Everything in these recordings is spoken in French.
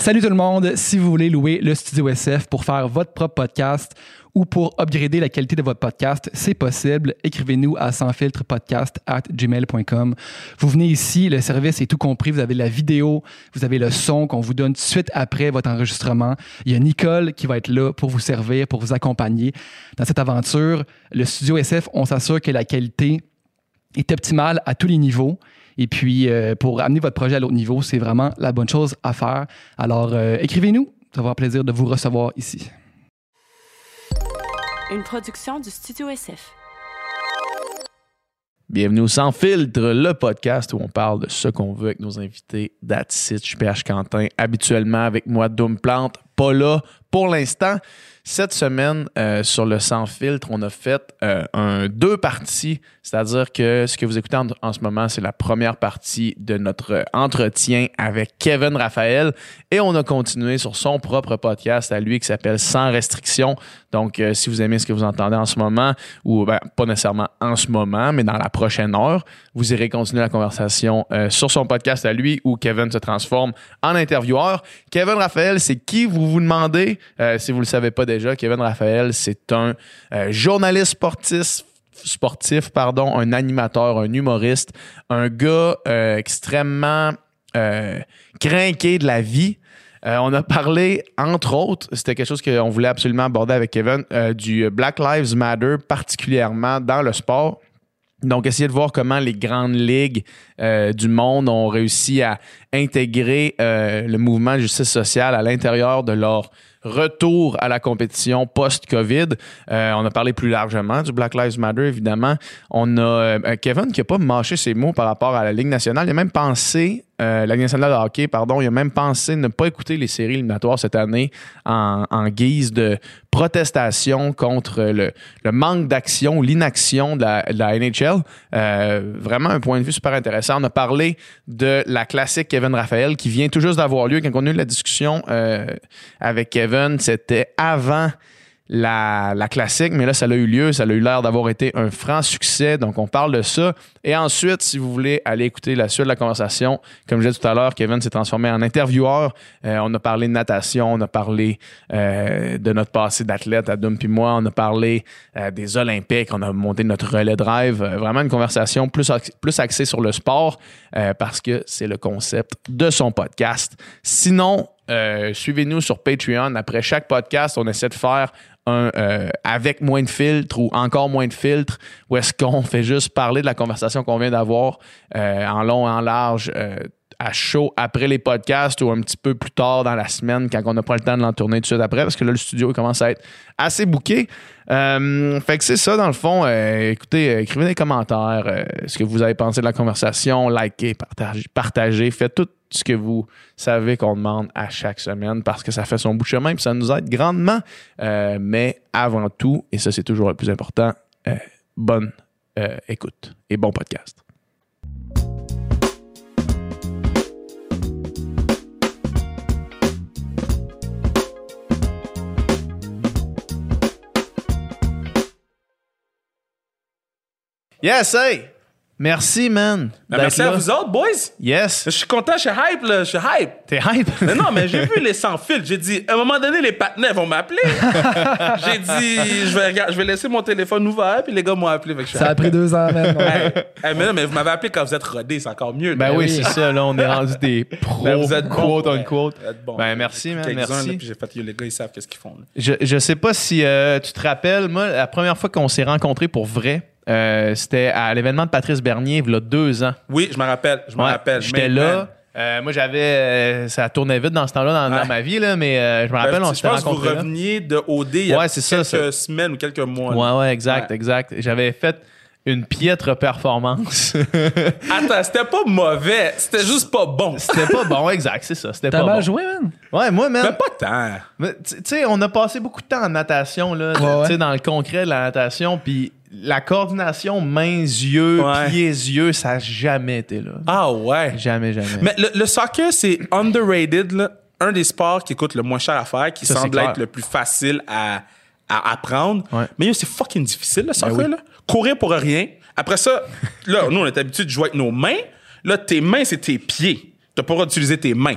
Salut tout le monde. Si vous voulez louer le Studio SF pour faire votre propre podcast ou pour upgrader la qualité de votre podcast, c'est possible. Écrivez-nous à sansfiltrepodcast at gmail.com. Vous venez ici, le service est tout compris. Vous avez la vidéo, vous avez le son qu'on vous donne suite après votre enregistrement. Il y a Nicole qui va être là pour vous servir, pour vous accompagner dans cette aventure. Le Studio SF, on s'assure que la qualité est optimale à tous les niveaux. Et puis, euh, pour amener votre projet à l'autre niveau, c'est vraiment la bonne chose à faire. Alors, euh, écrivez-nous. Ça va avoir plaisir de vous recevoir ici. Une production du Studio SF. Bienvenue au Sans Filtre, le podcast où on parle de ce qu'on veut avec nos invités. That's it. Je suis PH Quentin, habituellement avec moi, Doom Plante, pas là pour l'instant. Cette semaine, euh, sur le Sans Filtre, on a fait euh, un deux parties, c'est-à-dire que ce que vous écoutez en, en ce moment, c'est la première partie de notre entretien avec Kevin Raphaël et on a continué sur son propre podcast à lui qui s'appelle Sans restriction. Donc, euh, si vous aimez ce que vous entendez en ce moment, ou ben, pas nécessairement en ce moment, mais dans la prochaine heure, vous irez continuer la conversation euh, sur son podcast à lui où Kevin se transforme en intervieweur. Kevin Raphaël, c'est qui vous vous demandez? Euh, si vous le savez pas déjà, Kevin Raphaël, c'est un euh, journaliste sportif sportif, pardon, un animateur, un humoriste, un gars euh, extrêmement craqué de la vie. On a parlé, entre autres, c'était quelque chose qu'on voulait absolument aborder avec Kevin, du Black Lives Matter, particulièrement dans le sport. Donc, essayer de voir comment les grandes ligues euh, du monde ont réussi à intégrer euh, le mouvement de justice sociale à l'intérieur de leur retour à la compétition post-COVID. Euh, on a parlé plus largement du Black Lives Matter, évidemment. On a Kevin qui n'a pas mâché ses mots par rapport à la Ligue nationale. Il a même pensé, euh, la nationale de hockey, pardon, il a même pensé ne pas écouter les séries éliminatoires cette année en, guise de protestation contre le, manque d'action l'inaction de la, de la NHL. Euh, vraiment un point de vue super intéressant. On a parlé de la classique Kevin Raphaël qui vient tout juste d'avoir lieu. Quand on a eu la discussion euh, avec Kevin, c'était avant la, la classique, mais là, ça a eu lieu. Ça a eu l'air d'avoir été un franc succès. Donc, on parle de ça. Et ensuite, si vous voulez aller écouter la suite de la conversation, comme je disais tout à l'heure, Kevin s'est transformé en intervieweur. Euh, on a parlé de natation, on a parlé euh, de notre passé d'athlète, Adam puis moi. On a parlé euh, des Olympiques, on a monté notre relais drive. Vraiment une conversation plus, plus axée sur le sport parce que c'est le concept de son podcast. Sinon, suivez-nous sur Patreon. Après chaque podcast, on essaie de faire euh, avec moins de filtres ou encore moins de filtres où est-ce qu'on fait juste parler de la conversation qu'on vient d'avoir euh, en long et en large euh, à chaud après les podcasts ou un petit peu plus tard dans la semaine quand on n'a pas le temps de l'en tourner tout de suite après parce que là le studio commence à être assez bouqué. Fait que c'est ça dans le fond. Écoutez, écrivez des commentaires ce que vous avez pensé de la conversation, likez, partagez, partagez, faites tout ce que vous savez qu'on demande à chaque semaine parce que ça fait son bout de chemin et ça nous aide grandement. Euh, mais avant tout, et ça c'est toujours le plus important, euh, bonne euh, écoute et bon podcast. Yes, hey! Merci, man. Ben, merci là. à vous autres, boys. Yes. Je suis content, je suis hype, là. Je suis hype. T'es hype? Mais non, mais j'ai vu les sans fil. J'ai dit, à un moment donné, les partenaires vont m'appeler. j'ai dit, je vais, regarder- je vais laisser mon téléphone ouvert, puis les gars m'ont appelé. Fait que je suis Ça a pris deux ans, man. Hey, mais non, mais vous m'avez appelé quand vous êtes rodés, c'est encore mieux. Ben là. oui, c'est ça. Là, on est rendu des pros. Ben, vous êtes quote. Vous êtes bons. Ben, merci, man. Merci. là, Puis j'ai fait, les gars, ils savent qu'est-ce qu'ils font. là. Je, je sais pas si euh, tu te rappelles, moi, la première fois qu'on s'est rencontrés pour vrai, euh, c'était à l'événement de Patrice Bernier, il y a deux ans. Oui, je me rappelle. Je Ouais, rappelle. J'étais Mais, là. Euh, moi, j'avais. euh, ça tournait vite dans ce temps-là dans, ma vie, là, mais euh, je me rappelle, ben, on je s'était pense que vous rencontrés. là. reveniez de OD il y a Ouais, c'est ça, quelques ça. semaines ou quelques mois. là. Ouais, ouais, exact, Ouais. exact. J'avais fait une piètre performance. Attends, c'était pas mauvais. C'était juste pas bon. c'était pas bon, exact, c'est ça. C'était T'as pas mal bon. joué, man? Ouais, moi, man. Mais pas tant. Tu sais, on a passé beaucoup de temps en natation, là, tu ouais. sais, dans le concret de la natation, puis la coordination mains-yeux, Ouais. pieds-yeux, ça n'a jamais été là. Ah ouais. Jamais, jamais. Mais le, le soccer, c'est underrated, là. un des sports qui coûte le moins cher à faire, qui Ça, semble être le plus facile à, à apprendre. Ouais. Mais c'est fucking difficile, le soccer. Ben oui. là. Courir pour rien. Après ça, là, nous, on est habitué de jouer avec nos mains. Là, tes mains, c'est tes pieds. T'as pas le droit d'utiliser tes mains.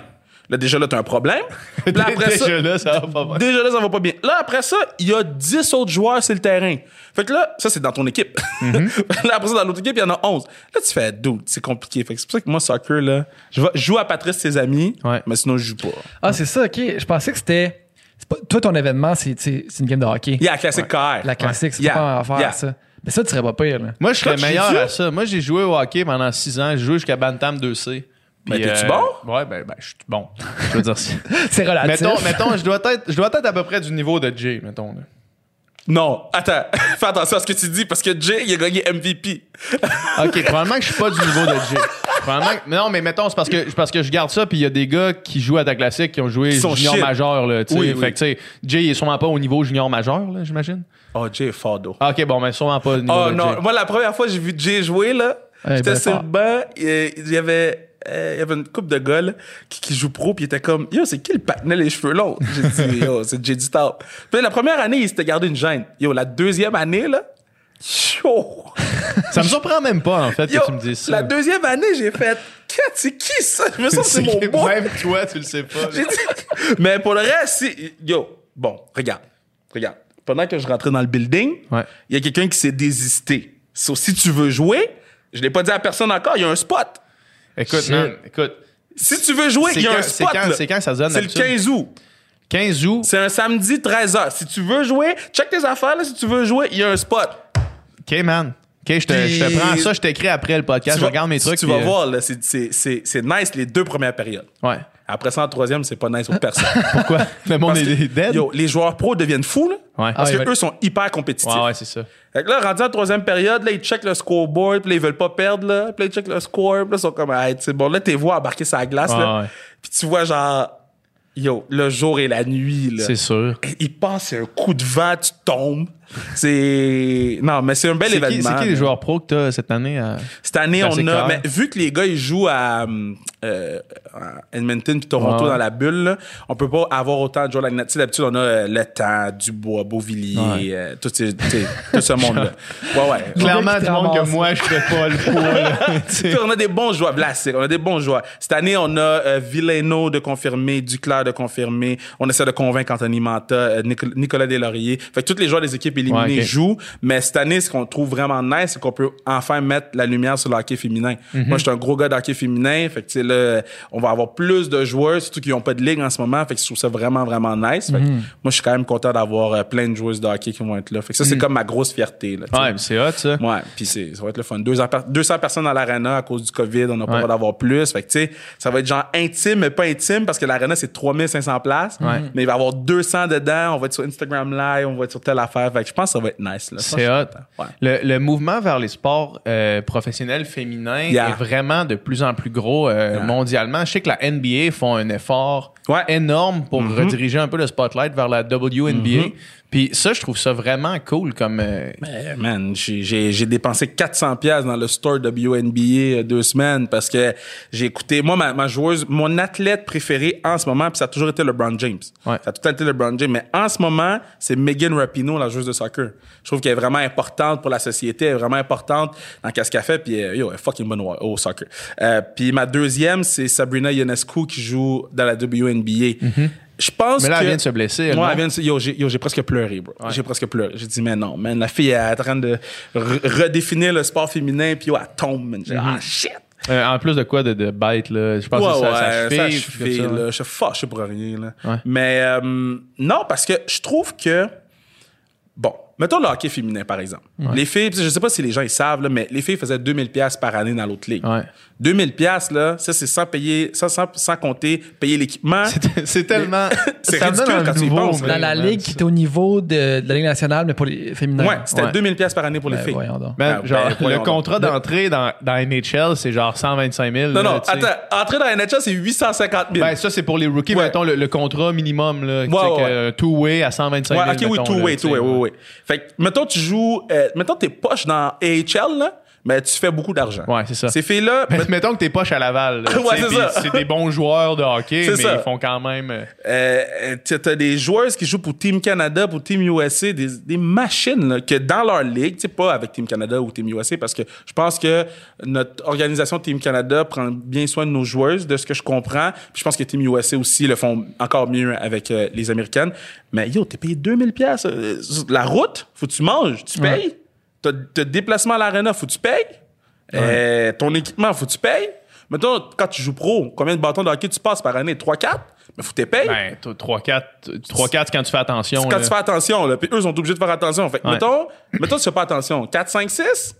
Là, déjà là, t'as un problème. Là, après ça, Déjà là, ça va pas mal. Déjà là, ça va pas bien. Là, après ça, il y a 10 autres joueurs sur le terrain. Fait que là, ça, c'est dans ton équipe. là, après ça, dans l'autre équipe, il y en a 11. Là, tu fais, dude, c'est compliqué. Fait que c'est pour ça que moi, soccer, là, je, vais- je joue à Patrice, ses amis, Ouais. mais sinon, je joue pas. Ah, c'est ça, ok. Je pensais que c'était. c'est pas- Toi, ton événement, c'est une game de hockey. Il y a la classique KR. La classique, c'est Yeah. pas à faire Yeah. ça. Mais ça, tu serais pas pire, là. Moi, je serais meilleur à ça. Moi, j'ai joué au hockey pendant 6 ans. J'ai joué jusqu'à Bantam 2C. Ben, Puis, t'es-tu bon? Ouais, ben, ben je suis bon. Je veux dire, c'est- C'est relatif. mettons, mettons, je dois être, je dois être à peu près du niveau de Jay, mettons. là. Non, attends, fais attention à ce que tu dis parce que Jay, il a gagné MVP. Ok, probablement que je suis pas du niveau de Jay. Probablement que- mais non, mais mettons, c'est parce que, parce que je garde ça, puis il y a des gars qui jouent à ta classique qui ont joué Qui sont junior shit. majeur, là, tu sais. Oui, oui. Fait que, tu sais, Jay, il est sûrement pas au niveau junior majeur, là, j'imagine. Oh, Jay est fort. Ah, ok, bon, mais sûrement pas au niveau Oh de non, Jay. moi, la première fois que j'ai vu Jay jouer, là, Ouais, j'étais ben sur le banc, il y avait. Euh, il y avait une couple de gars qui, qui jouent pro, puis il était comme Yo, c'est qui le patinet les cheveux longs? J'ai dit Yo, c'est Jay Top. Puis la première année, il s'était gardé une gêne. Yo, la deuxième année, là, yo, Ça me surprend même pas, en fait, yo que tu me dises ça. la deuxième année, j'ai fait c'est qui ça? Je me sens c'est mon boy. Même toi, tu le sais pas. J'ai dit- Mais pour le reste, si- yo, bon, regarde, regarde. Pendant que je rentrais dans le building, il Ouais. y a quelqu'un qui s'est désisté. So, si tu veux jouer, je l'ai pas dit à personne encore, il y a un spot. Écoute, man, écoute. Si tu veux jouer, C'est il y a quand- un spot. c'est quand ça se donne, C'est le d'habitude? 15 août. 15 août? C'est un samedi 13h. Si tu veux jouer, check tes affaires. Là, si tu veux jouer, il y a un spot. OK, man. OK, je te, Puis- je te prends ça, je t'écris après le podcast, Tu je vas- regarde mes trucs. Tu puis, vas euh, voir, là, c'est- c'est c'est- c'est nice les deux premières périodes. Ouais. Après ça, en troisième, c'est pas nice pour personne. Pourquoi? Le monde est que, dead? yo, les joueurs pros deviennent fous, là, Ouais. parce Ah, que ouais. eux sont hyper compétitifs. Ouais, ouais, c'est ça. Fait que là, rendu en troisième période, là, ils checkent le scoreboard, puis là, ils veulent pas perdre, là. Puis là, ils checkent le score, puis là, ils sont comme, ah, c'est bon. Là, t'es vois embarquer sa glace, là. Puis tu vois, genre, yo, le jour et la nuit, là. C'est sûr. Il passe c'est un coup de vent, tu tombes. C'est. Non, mais c'est un bel événement. c'est qui les joueurs pro que t'as cette année? à- Cette année, on a. Mais vu que les gars, ils jouent à, euh, à Edmonton puis Toronto Ouais. dans la bulle, là, on peut pas avoir autant de joueurs. Tu sais, d'habitude, on a euh, Le Temps, Dubois, Beauvilliers, Ouais. euh, tout, ces- tu sais, tout ce monde-là. Ouais, ouais. Clairement, du monde que moi, je fais pas le poids. Tu. Tu on a des bons joueurs. Vlasic, on a des bons joueurs. Cette année, on a euh, Villeno de confirmer, Duclair de confirmer. On essaie de convaincre Anthony Manta, euh, Nicolas, Nicolas Deslauriers. Fait que tous les joueurs des équipes éliminées Ouais, ok. jouent. Mais cette année, ce qu'on trouve vraiment nice, c'est qu'on peut enfin mettre la lumière sur le hockey féminin. Mhm. Moi, je suis un gros gars de hockey féminin. Fait que, tu sais, là, on va avoir plus de joueurs, surtout qui n'ont pas de ligue en ce moment. Fait que je trouve ça vraiment, vraiment nice. Fait que Mhm. moi, je suis quand même content d'avoir euh, plein de joueuses de hockey qui vont être là. Fait que ça, c'est comme ma grosse fierté, là. Mhm. Ouais, mais c'est hot, ça. Ouais, puis c'est- ça va être le fun. 200, per- 200 personnes dans l'arena à cause du COVID, on n'a pas le droit d'avoir plus. Fait que, tu sais, ça va être genre intime, mais pas intime parce que l'arena, c'est 3500 places. Ouais. Mais il va y avoir 200 dedans. On va être sur Instagram Live, on va être sur telle affaire. Fait que je pense que ça va être nice. là. C'est hot. Ouais. Le, le mouvement vers les sports euh, professionnels féminins Yeah. est vraiment de plus en plus gros euh, Yeah. mondialement. Je sais que la NBA font un effort Ouais. énorme pour rediriger un peu le spotlight vers la WNBA. Mm-hmm. Puis ça, je trouve ça vraiment cool comme... euh, man, j'ai- dépensé 400 pièces dans le store WNBA euh, deux semaines parce que j'ai écouté moi ma, ma joueuse mon athlète préféré en ce moment puis ça a toujours été LeBron James. Ouais. Ça a tout été LeBron James mais en ce moment, c'est Megan Rapinoe la joueuse de soccer. Je trouve qu'elle est vraiment importante pour la société, elle est vraiment importante dans ce qu'elle fait puis euh, yo, elle est fucking bonne au, soccer. Euh, puis ma deuxième, c'est Sabrina Ionescu qui joue dans la WNBA. Je pense. Mais là, que elle vient de se blesser. non? elle vient de Yo, j'ai presque pleuré, bro. J'ai presque pleuré. J'ai dit, mais non, man, la fille elle est en train de re- redéfinir le sport féminin, puis yo, elle tombe, man. J'ai dit, Mm-hmm. ah, shit! Euh, en plus de quoi, de, de bête, là. Je pense Ouais, que ça, ouais, ça cheville, ça, là. Je suis fâché pour rien, là. Mais euh, non, parce que je trouve que, bon, mettons le hockey féminin, par exemple. Les filles, je sais pas si les gens ils savent, là, mais les filles faisaient 2000 pièces par année dans l'autre ligue. Ouais. 2000 pièces là, ça c'est sans payer, ça sans, sans compter payer l'équipement. C'est- C'est tellement... C'est ça me donne ridicule un quand tu y nouveau, penses, Dans la ligue qui était au niveau de, de la Ligue nationale, mais pour les féminins. Ouais, c'était Ouais. 2000 pièces par année pour les Ben, filles. donc. Man, Ah, genre, ben, le voyons donc. contrat d'entrée dans, dans NHL, c'est genre 125 000. Non, là, non, attends, entrer dans NHL, c'est 850 000. Ben, ça, c'est pour les rookies, Ouais. mettons, le, le contrat minimum, là. tu sais, ouais, que, ouais. Two-way à 125 000. ouais, ok, oui, mettons, two là, way, tu sais, two way, oui, oui. Fait mettons, tu joues, euh, mettons, t'es poche dans AHL, là, mais tu fais beaucoup d'argent. Ouais, c'est ça. Ces filles-là, Mais mettons que t'es poche à Laval. là, Ouais, c'est ça. C'est des bons joueurs de hockey, mais ça. ils font quand même. euh, Euh, tu as des joueurs qui jouent pour Team Canada, pour Team USA, des, des machines là, que dans leur ligue, tu sais, pas avec Team Canada ou Team USA, parce que je pense que notre organisation Team Canada prend bien soin de nos joueuses, de ce que je comprends. Puis je pense que Team USA aussi le font encore mieux avec euh, les Américaines. Mais yo, t'es payé 2000 pièces La route, faut que tu manges, tu payes. T'as t'as déplacement à l'arena, faut que tu payes. Euh, ton équipement, faut que tu payes. Mettons, quand tu joues pro, combien de bâtons de hockey tu passes par année? 3-4? Mais faut que tu payes. Ben, t'as 3-4, 3-4 quand tu fais attention. C'est quand là. tu fais attention, là. Puis eux sont obligés de faire attention. Fait que, Ouais. mettons, mettons, tu fais pas attention. 4, 5, 6?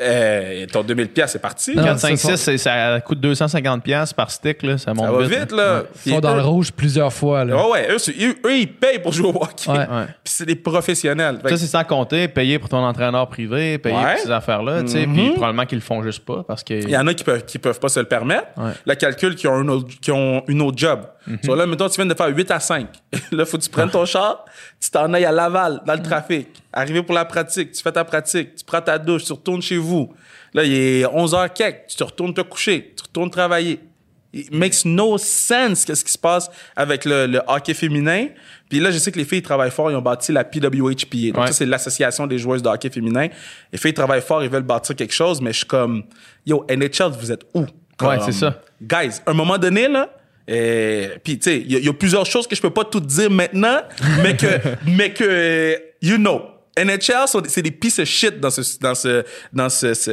Euh, ton 2000 pièces c'est parti. Non, 4, 5, ça, 6, c'est- ça coûte 250$ piastres par stick, là. Ça monte Ça va vite. vite, là. Ils sont dans eux- le rouge plusieurs fois. Là. Ouais, ouais. Eux, c'est- eux, eux, ils payent pour jouer au hockey. Ouais. Ouais. Puis c'est des professionnels. Ça, c'est sans compter payer pour ton entraîneur privé, payer Ouais. pour ces affaires-là, tu sais. Mhm. Puis probablement qu'ils le font juste pas parce que. Il y en a qui peuvent, qui peuvent pas se le permettre. Ouais. Le calcul, qui ont, un autre, qui ont une autre job. So là, mettons, tu viens de faire 8 à 5. là, faut que tu prennes ton char, tu t'en ailles à Laval, dans le trafic. Arrivé pour la pratique, tu fais ta pratique, tu prends ta douche, tu retournes chez vous. Là, il est 11h quelque, tu te retournes te coucher, tu retournes travailler. It makes no sense qu'est-ce qui se passe avec le, le hockey féminin. Puis là, je sais que les filles travaillent fort, ils ont bâti la PWHPA. Donc Ouais. ça, c'est l'association des joueuses de hockey féminin. Les filles travaillent fort, ils veulent bâtir quelque chose, mais je suis comme, yo, NHL, vous êtes où? Ouais, Comme, c'est ça. Guys, à un moment donné, là, euh, puis tu sais, il y, y a plusieurs choses que je peux pas tout dire maintenant, mais que, mais que, you know. NHL, c'est des pieces of shit dans ce, dans ce, dans ce, ce,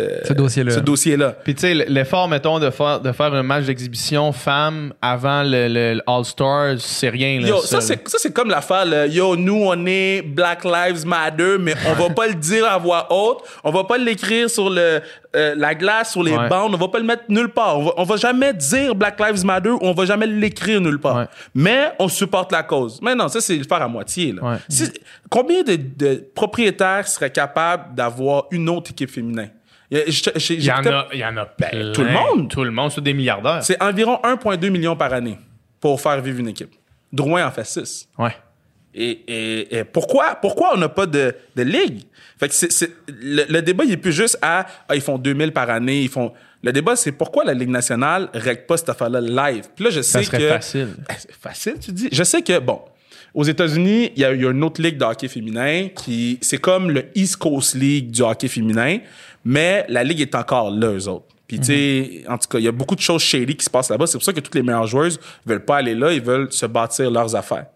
Ce dossier-là. Puis tu sais, l'effort, mettons, de faire, de faire un match d'exhibition femme avant le, le- le All-Star, c'est rien. Là, Yo, ça, c'est, ça, c'est comme l'affaire. Yo, nous, on est Black Lives Matter, mais on va pas le dire à voix haute. On va pas l'écrire sur le, euh, la glace, sur les Ouais. bandes. On va pas le mettre nulle part. On va, on va jamais dire Black Lives Matter ou on va jamais l'écrire nulle part. Ouais. Mais on supporte la cause. Mais non, ça, c'est le faire à moitié, là. Ouais. Combien de, de propriétaires seraient capables d'avoir une autre équipe féminin? Il y Il en a, il y en a Ben, plein. tout le monde. Tout le monde, c'est des milliardaires. C'est environ 1,2 million par année pour faire vivre une équipe. Drouin en fait 6. Ouais. Et, et- et pourquoi, pourquoi on n'a pas de, de ligue? Fait que c'est, c'est- le, le débat, il est plus juste à ah, ils font 2000 par année, ils font. Le débat, c'est pourquoi la Ligue nationale ne règle pas cette affaire-là live? Puis là, je sais serait que. facile. Ben, c'est facile, tu dis. Je sais que, bon, aux États-Unis, il y, y a une autre ligue de hockey féminin qui. C'est comme le East Coast League du hockey féminin, mais la ligue est encore là, eux autres. Puis, tu sais, en tout cas, il y a beaucoup de choses shady qui se passent là-bas. C'est pour ça que toutes les meilleures joueuses veulent pas aller là, ils veulent se bâtir leurs affaires.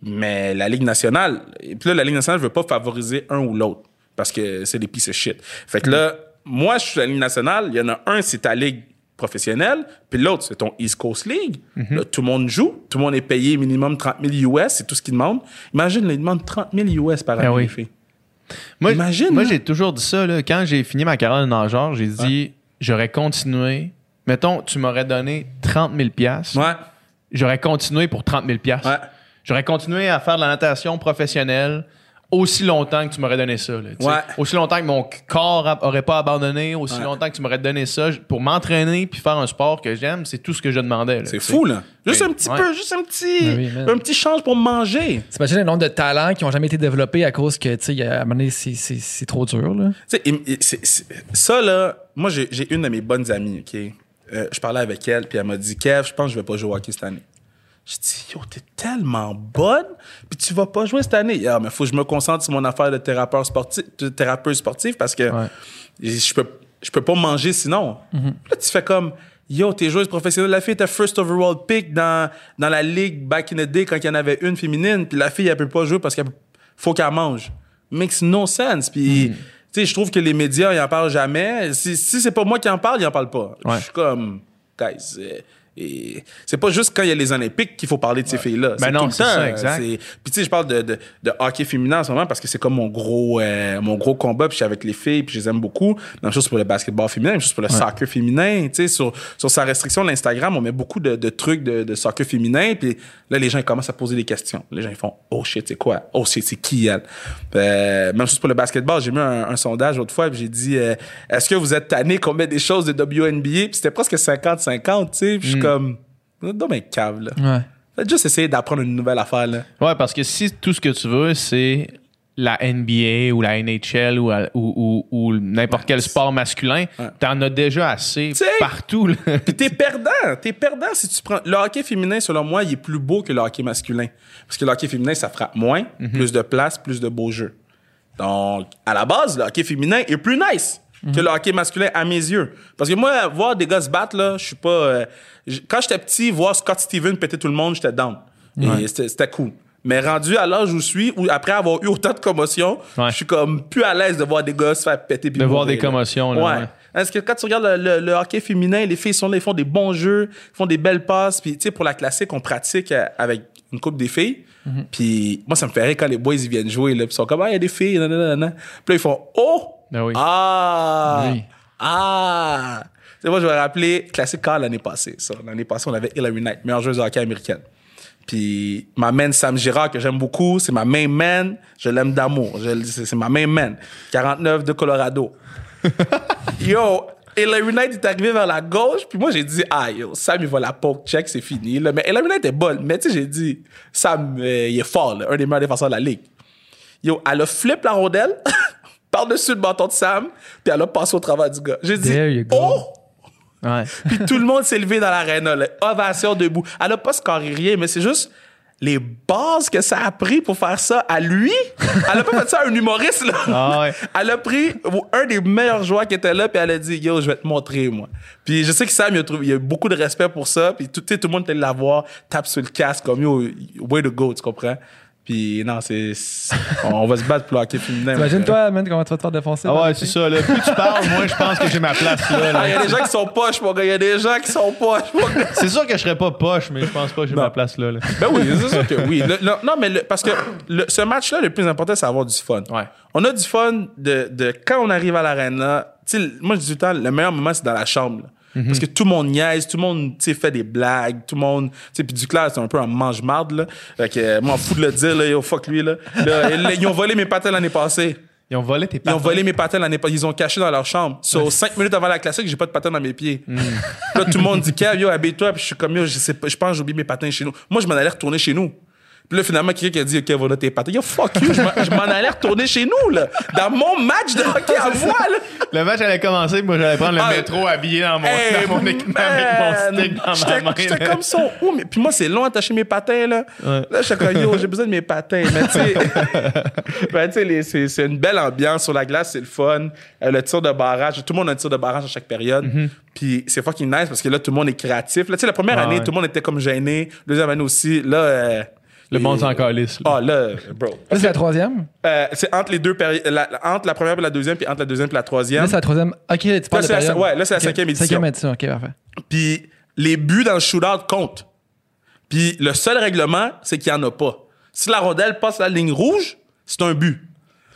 Mais la Ligue nationale, et puis là, la Ligue nationale veut pas favoriser un ou l'autre parce que c'est des pieces of shit. Fait que là, moi, je suis la Ligue nationale, il y en a un, c'est ta Ligue professionnelle, puis l'autre, c'est ton East Coast League. Là, tout le monde joue, tout le monde est payé minimum 30 000 US, c'est tout ce qu'ils demandent. Imagine, ils demandent 30 000 US par année, oui. les filles. Moi, Imagine, Moi, j'ai toujours dit ça. Là, quand j'ai fini ma carrière de nageur, j'ai dit j'aurais continué. Mettons, tu m'aurais donné 30 000 piastres. Ouais, J'aurais continué pour 30 000 piastres. ouais. J'aurais continué à faire de la natation professionnelle aussi longtemps que tu m'aurais donné ça. là, tu sais. Ouais. Aussi longtemps que mon corps aurait pas abandonné, aussi Ouais. longtemps que tu m'aurais donné ça pour m'entraîner puis faire un sport que j'aime, c'est tout ce que je demandais. C'est fou, là. Juste un petit ouais. peu, juste un petit, Ben oui, un petit change pour manger. T'imagines le nombre de talents qui ont jamais été développés à cause que, tu sais, à un moment donné, c'est- c'est c'est trop dur, là. C'est- c'est- ça, là, moi, j'ai j'ai une de mes bonnes amies, OK? Euh, je parlais avec elle, puis elle m'a dit, Kev, je pense que je vais pas jouer au hockey cette année. Je dis, yo, t'es tellement bonne, puis tu vas pas jouer cette année. Ah, mais faut que je me concentre sur mon affaire de thérapeute sportif, de thérapeute sportif parce que Ouais. je peux, je peux pas manger sinon. Là, tu fais comme, yo, t'es joueuse professionnelle. La fille était first overall pick dans, dans la ligue back in the day quand il y en avait une féminine, puis la fille, elle peut pas jouer parce qu'il faut qu'elle mange. Makes no sense. Puis, tu sais, je trouve que les médias, ils en parlent jamais. Si, si c'est pas moi qui en parle, ils en parlent pas. Ouais. Je suis comme, guys, euh, et c'est pas juste quand il y a les Olympiques qu'il faut parler de ces filles-là. C'est non, tout le c'est temps. ça, exact. C'est- Puis tu sais, je parle de, de, de hockey féminin en ce moment parce que c'est comme mon gros, euh, mon gros combat. Puis je suis avec les filles, puis je les aime beaucoup. Même chose pour le basketball féminin, même chose pour le soccer féminin. Tu sais, sur, sur sa restriction de l'Instagram, on met beaucoup de, de trucs de, de soccer féminin. Puis là, les gens ils commencent à poser des questions. Les gens ils font Oh shit, c'est quoi? Oh shit, c'est qui elle? Euh, Même chose pour le basketball. J'ai mis un, un sondage l'autre fois, puis j'ai dit euh, Est-ce que vous êtes tanné qu'on mette des choses de WNBA Puis c'était presque 50-50, tu sais. Comme Non, mais cave, là. Ouais. Faites juste essayer d'apprendre une nouvelle affaire, là. Ouais, parce que si tout ce que tu veux, c'est la NBA ou la NHL ou, ou, ou- ou n'importe quel sport masculin, t'en as déjà assez T'sais- partout. Puis t'es perdant. T'es perdant si tu prends. Le hockey féminin, selon moi, il est plus beau que le hockey masculin. Parce que le hockey féminin, ça frappe moins, Mhm. plus de place, plus de beaux jeux. Donc, à la base, le hockey féminin est plus nice Mhm. que le hockey masculin à mes yeux. Parce que moi, voir des gars se battre, là, je suis pas. euh, quand j'étais petit, voir Scott Steven péter tout le monde, j'étais down. Et c'était cool. Mais rendu à l'âge où je suis, où après avoir eu autant de commotions, Ouais. je suis comme plus à l'aise de voir des gars se faire péter. puis De voir des là. commotions, là, Ouais. ouais. Parce que quand tu regardes le, le- le hockey féminin, les filles sont là, ils font des bons jeux, ils font des belles passes. Puis, tu sais, pour la classique, on pratique euh, avec une coupe des filles. Mhm. Puis, moi, ça me fait rire quand les boys, ils viennent jouer, là. Puis, ils sont comme, ah, il y a des filles, nanana. Puis là, ils font, oh! Ben oui. Ah! Oui. Ah! Sais, moi, je vais rappeler, classique car l'année passée, ça. L'année passée, on avait Hillary Knight, meilleure joueuse de hockey américaine. Puis ma main Sam Girard, que j'aime beaucoup, c'est ma main man. Je l'aime d'amour. C'est c'est ma main man. 49 de Colorado. yo, Hillary Knight est arrivé vers la gauche, puis moi j'ai dit, ah yo, Sam il va la poke check, c'est fini. Là. Mais Hillary Knight est bonne. Mais tu sais, j'ai dit, Sam, euh, il est fort, là, un des meilleurs défenseurs de la ligue. Yo, elle a flip la rondelle par-dessus le bâton de Sam, puis elle a passé au travers du gars. J'ai dit, oh! Ouais. Puis tout le monde s'est levé dans l'aréna, là. Ovation debout. Elle a pas scoré rien, mais c'est juste les bases que ça a pris pour faire ça à lui. Elle a pas fait ça à un humoriste, là. Ah ouais. Elle a pris un des meilleurs joueurs qui était là, puis elle a dit, yo, je vais te montrer, moi. Puis je sais que Sam, il a, trouvé, il a eu beaucoup de respect pour ça, puis tout, tout le monde était là la voir, tape sur le casque, comme yo, way to go, tu comprends? Puis non, c'est. On va se battre pour le hockey féminin. Imagine-toi, man, comment tu vas te faire défoncer. Ah ouais, c'est ça. Là. Plus tu parles, moins je pense que j'ai ma place là. là. Ah, il y a des gens qui sont poches, mon gars. Il y a des gens qui sont poches, mon gars. C'est sûr que je serais pas poche, mais je pense pas que j'ai ma place là. là. Ben oui, c'est sûr que oui. Le- le- non, mais le- parce que le- ce match-là, le plus important, c'est avoir du fun. Ouais. On a du fun de, de quand on arrive à l'arena. Tu sais, moi, je dis tout le temps, le meilleur moment, c'est dans la chambre. là. Parce que tout le monde niaise, tout le monde tu sais, fait des blagues, tout le monde. Tu sais, puis Duclair, c'est un peu un mange-marde, là. Fait que, euh, m'en fous de le dire, là, yo, fuck lui, là. Là, ils, ils ont volé mes patins l'année passée. Ils ont volé tes Ils ont patins? volé mes patins l'année passée. Ils ont caché dans leur chambre. So, cinq minutes avant la classique, j'ai pas de patins dans mes pieds. Là, tout le monde dit, Kev, yo, habille-toi. Puis je suis comme, yo, je sais pas, je pense que j'ai oublié mes patins chez nous. Moi, je m'en allais retourner chez nous. Puis là, finalement, quelqu'un qui a dit, OK, voilà tes patins. Yo, fuck you, je m'en- je m'en allais retourner chez nous, là. Dans mon match de hockey à moi, là. Le match allait commencer, moi j'allais prendre le Ah, métro habillé dans mon, Hey, dans mon équipement avec mon stick dans ma main. J'étais comme où, mais puis moi c'est long à attacher mes patins là. Ouais. Là j'étais comme yo, j'ai besoin de mes patins, mais tu sais ben, c'est une belle ambiance sur la glace, c'est le fun. Euh, le tir de barrage, tout le monde a un tir de barrage à chaque période. Puis c'est fucking nice parce que là tout le monde est créatif. Là tu sais la première. Ah année, ouais. tout le monde était comme gêné, deuxième année aussi. Là euh, Le monde s'en calisse. là. Ah là, bro. Là, c'est la troisième? Euh, c'est entre les deux périodes, la- entre la première et la deuxième, puis entre la deuxième et la troisième. Là, c'est la troisième. Ok, tu parles de c'est la- période. ouais, là, c'est la Ok, cinquième édition. Cinquième édition, ok, parfait. Puis les buts dans le shootout comptent. Puis le seul règlement, c'est qu'il n'y en a pas. Si la rondelle passe la ligne rouge, c'est un but.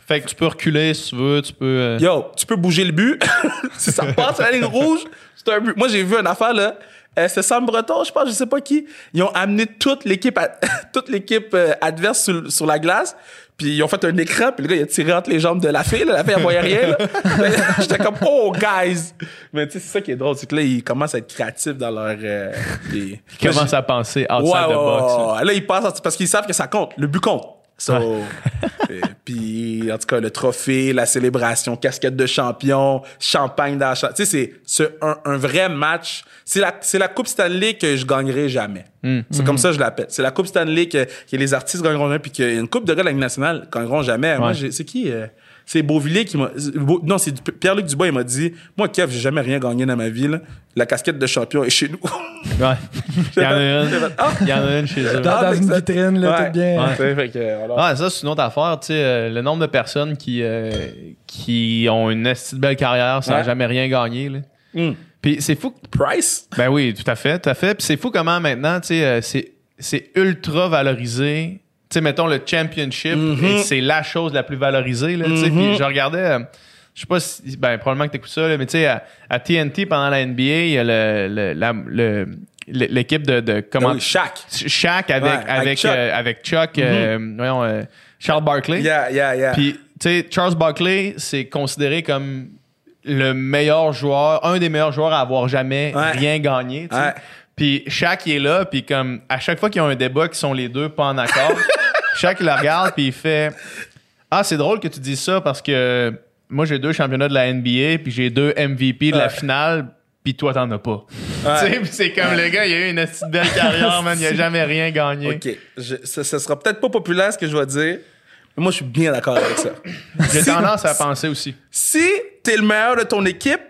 Fait que tu peux reculer si tu veux, tu peux. euh, Yo, tu peux bouger le but. si ça passe la ligne rouge, c'est un but. Moi, j'ai vu une affaire, là. Euh, c'est Sam Breton, je pense, je sais pas qui. Ils ont amené toute l'équipe toute l'équipe euh, adverse sur, sur la glace. Puis ils ont fait un écran, puis le gars, il a tiré entre les jambes de la fille. Là. La fille, elle voyait rien. là. J'étais comme, oh, guys! Mais tu sais, c'est ça qui est drôle, c'est que là, ils commencent à être créatifs dans leur... euh, les- Ils commencent à penser outside Ouais, the box. ouais, là. ouais. Là, ils passent parce qu'ils savent que ça compte. Le but compte. So, euh, puis, en tout cas, le trophée, la célébration, casquette de champion, champagne dans la cha- Tu sais, c'est- un, un vrai match. C'est la, c'est la Coupe Stanley que je gagnerai jamais. Hmm. C'est comme ça que je l'appelle. C'est la Coupe Stanley que, que les artistes gagneront jamais, puis qu'une Coupe de la Ligue nationale gagneront jamais. Moi, Ouais. c'est qui? euh, c'est Beauvillier qui m'a. Beau- Non, c'est Pierre-Luc Dubois, il m'a dit Moi, Kev, j'ai jamais rien gagné dans ma vie. là. La casquette de champion est chez nous. Ouais. Il y en a une. Ah! Il y en a une chez eux. Dans- Ah, dans une ça- vitrine, là, Ouais. tout bien. Ouais. Fait- fait que, alors- Ah, ça, c'est une autre affaire. Tu sais, euh, le nombre de personnes qui, euh, qui ont une belle carrière sans Ouais. jamais rien gagner. là. Hmm. Puis c'est fou. Price? Ben oui, tout à fait, tout à fait. Puis c'est fou comment maintenant, tu sais, euh, c'est, c'est ultra valorisé. Sais, mettons le championship, Mhm. c'est la chose la plus valorisée. Là. Puis je regardais, euh, je sais pas si, ben probablement que t'écoutes ça, là, mais tu sais, à, à TNT pendant la NBA, il y a le, le- la- le- l'équipe de, de comment Ah oui, Shaq. Shaq avec Ouais, avec avec Chuck. Mhm. euh, avec Chuck, euh, voyons, euh, Charles Barkley. Yeah, yeah, yeah. Puis, tu sais, Charles Barkley, c'est considéré comme le meilleur joueur, un des meilleurs joueurs à avoir jamais Ouais. rien gagné. Ouais. Puis Shaq il est là, puis comme à chaque fois qu'il y a un débat qui sont les deux pas en accord, Shaq il le regarde puis il fait Ah, c'est drôle que tu dises ça parce que moi, j'ai deux championnats de la NBA, puis j'ai deux MVP de la finale, puis toi, t'en as pas. Ouais. Tu sais, puis c'est comme le gars, il a eu une petite belle carrière, man. Il a jamais rien gagné. OK. Je, ça, ça sera peut-être pas populaire ce que je vais dire, mais moi, je suis bien d'accord avec ça. J'ai Si- tendance à penser aussi. Si t'es le meilleur de ton équipe,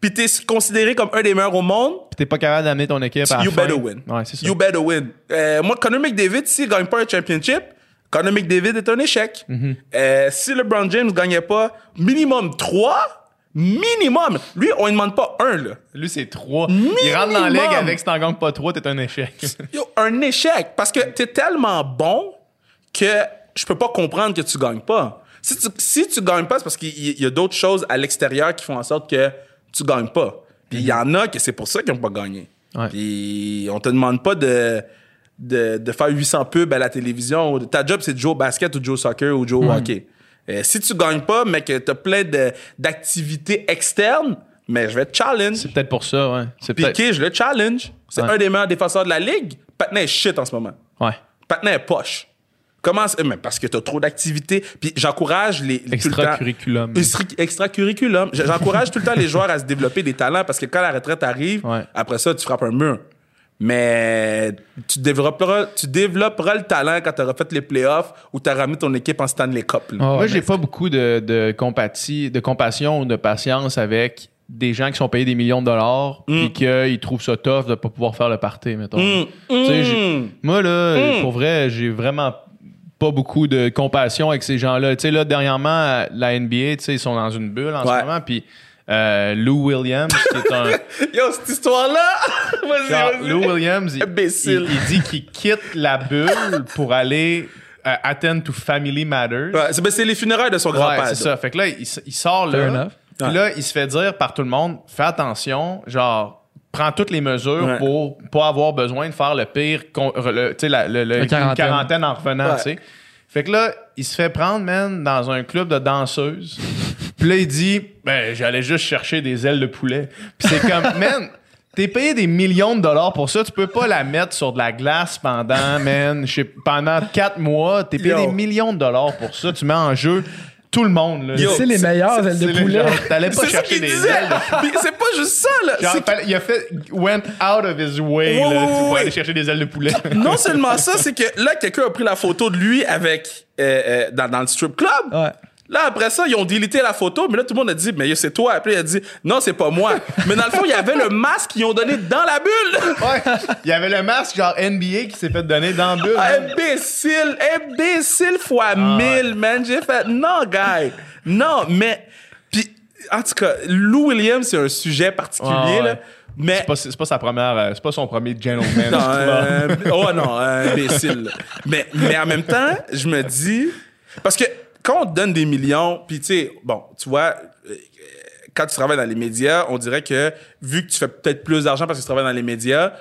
puis t'es considéré comme un des meilleurs au monde, Puis t'es pas capable d'amener ton équipe à la you fin. better win. Ouais, c'est ça. You better win. Euh, moi, Conor McDavid, s'il gagne pas un championship, Conor McDavid est un échec. Mhm. Euh, si LeBron James gagnait pas minimum 3, minimum. Lui, on ne demande pas un, là. Lui, c'est trois. Il rentre dans la ligue Minimum. avec si t'en gagnes pas trois, t'es un échec. Yo, un échec. Parce que t'es tellement bon que je peux pas comprendre que tu gagnes pas. Si tu, si tu gagnes pas, c'est parce qu'il y, il y a d'autres choses à l'extérieur qui font en sorte que tu gagnes pas. Puis il y en a que c'est pour ça qu'ils n'ont pas gagné. Ouais. Puis on te demande pas de, de, de faire 800 pubs à la télévision. Ta job, c'est de jouer au basket ou de jouer au soccer ou de jouer au hockey. Euh, si tu gagnes pas, mais que t'as plein de- d'activités externes, mais je vais te challenge. c'est peut-être pour ça, ouais. Piqué, je le challenge. C'est Ouais. un des meilleurs défenseurs de la ligue. Patna est shit en ce moment. Ouais. Patna est poche. Comment c'est- mais parce que t'as trop d'activités. Puis j'encourage les. Extracurriculum. Extra- Extracurriculum. J'encourage tout le temps les joueurs à se développer des talents parce que quand la retraite arrive, Ouais. après ça, tu frappes un mur. Mais tu développeras, tu développeras le talent quand tu auras fait les playoffs ou tu as ramené ton équipe en Stanley Cup. Oh, Moi, j'ai pas beaucoup de, de compatie, de compassion ou de patience avec des gens qui sont payés des millions de dollars et qu'ils trouvent ça tough de pas pouvoir faire le party, mettons. Mm. Tu Mm. Moi, là, pour vrai, j'ai vraiment pas beaucoup de compassion avec ces gens-là. Tu sais, là, dernièrement, la NBA, tu sais, ils sont dans une bulle en Ouais. ce moment, puis euh, Lou Williams, qui est un... Yo, cette histoire-là! vas-y, Genre, vas-y. Lou Williams, il, Imbécile. il- il dit qu'il quitte la bulle pour aller euh, attend to Family Matters. Ouais, c'est ben, c'est les funérailles de son Ouais, grand-père. c'est ça. Fait que là, il, sort là. Puis Ouais. là, il se fait dire par tout le monde fais attention, genre, prends toutes les mesures Ouais. pour pas avoir besoin de faire le pire, con- le- tu sais, la, le- quarantaine. quarantaine en revenant, Ouais. tu sais. Fait que là, il se fait prendre, man, dans un club de danseuses. Puis là, il dit ben, j'allais juste chercher des ailes de poulet. Puis c'est comme, man. T'es payé des millions de dollars pour ça, tu peux pas la mettre sur de la glace pendant, man, je sais- pendant quatre mois. T'es payé Yo. des millions de dollars pour ça. Tu mets en jeu tout le monde. Là. Yo, C'est les meilleures ailes de poulet. T'allais pas chercher des ailes. C'est pas juste ça, là. Genre, C'est fallait- il a fait went out of his way Ouais, là, ouais, pour ouais. aller chercher des ailes de poulet. non seulement ça, c'est que là, quelqu'un a pris la photo de lui avec euh, euh, dans, dans le strip club. Là, après ça, ils ont délité la photo, mais là, tout le monde a dit, mais c'est toi. Après, il a dit, non, c'est pas moi. mais dans le fond, il y avait le masque qu'ils ont donné dans la bulle. ouais. Il y avait le masque genre NBA qui s'est fait donner dans le bulle. man. imbécile, imbécile fois mille, man. J'ai fait, non, guy. Non, mais. Puis, en tout cas, Lou Williams, c'est un sujet particulier, Ah, ouais. là. Mais. C'est pas, c'est pas sa première, euh, c'est pas son premier gentleman. Non, euh, oh non, euh, imbécile. mais, mais en même temps, je me dis. Parce que quand on te donne des millions, puis tu sais, bon, tu vois, euh, quand tu travailles dans les médias, on dirait que vu que tu fais peut-être plus d'argent parce que tu travailles dans les médias,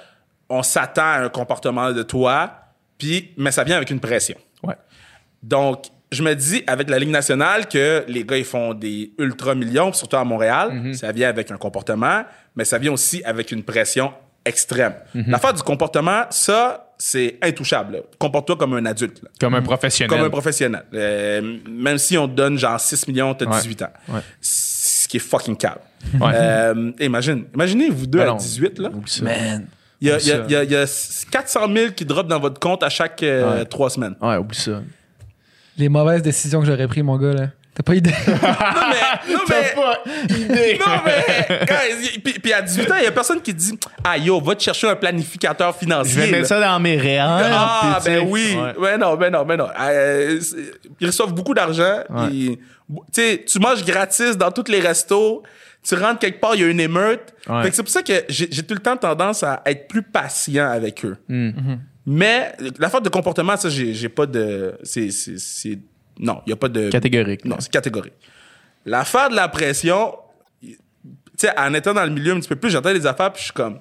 on s'attend à un comportement de toi, puis, mais ça vient avec une pression. Ouais. Donc, je me dis, avec la Ligue nationale, que les gars, ils font des ultra millions, surtout à Montréal. Mhm. Ça vient avec un comportement, mais ça vient aussi avec une pression extrême. Mhm. L'affaire du comportement, ça, c'est intouchable. Comporte-toi comme un adulte. là. Comme un professionnel. Comme un professionnel. Euh, même si on te donne genre 6 millions, t'as Ouais. 18 ans. Ouais. Ce qui est fucking calme. Ouais. Euh, imagine. Imaginez, vous deux Ben à non. 18, là. Oublie ça. Il y a, il y a- ça. il y a- il y a 400 000 qui drop dans votre compte à chaque euh, Ouais. trois semaines. Ouais, oublie ça. Les mauvaises décisions que j'aurais prises, mon gars, là. T'as pas idée. Non, mais, non, mais, pas idée. non, mais, guys, puis, puis à 18 ans, il y a personne qui dit Ah, yo, va te chercher un planificateur financier. Je vais là. mettre ça dans mes REER. Ah, ben oui. ouais. Ben non, ben non, ben non. Euh, ils reçoivent beaucoup d'argent. Ouais. puis, Tu sais, tu manges gratis dans tous les restos. Tu rentres quelque part, il y a une émeute. Ouais. Fait que c'est pour ça que j'ai tout le temps tendance à être plus patient avec eux. Hmm. Mais la faute de comportement, ça, j'ai j'ai pas de. c'est- Non, il n'y a pas de. Catégorique. Non, c'est catégorique. L'affaire de la pression, tu sais, en étant dans le milieu un petit peu plus, j'entends les affaires, puis je suis comme.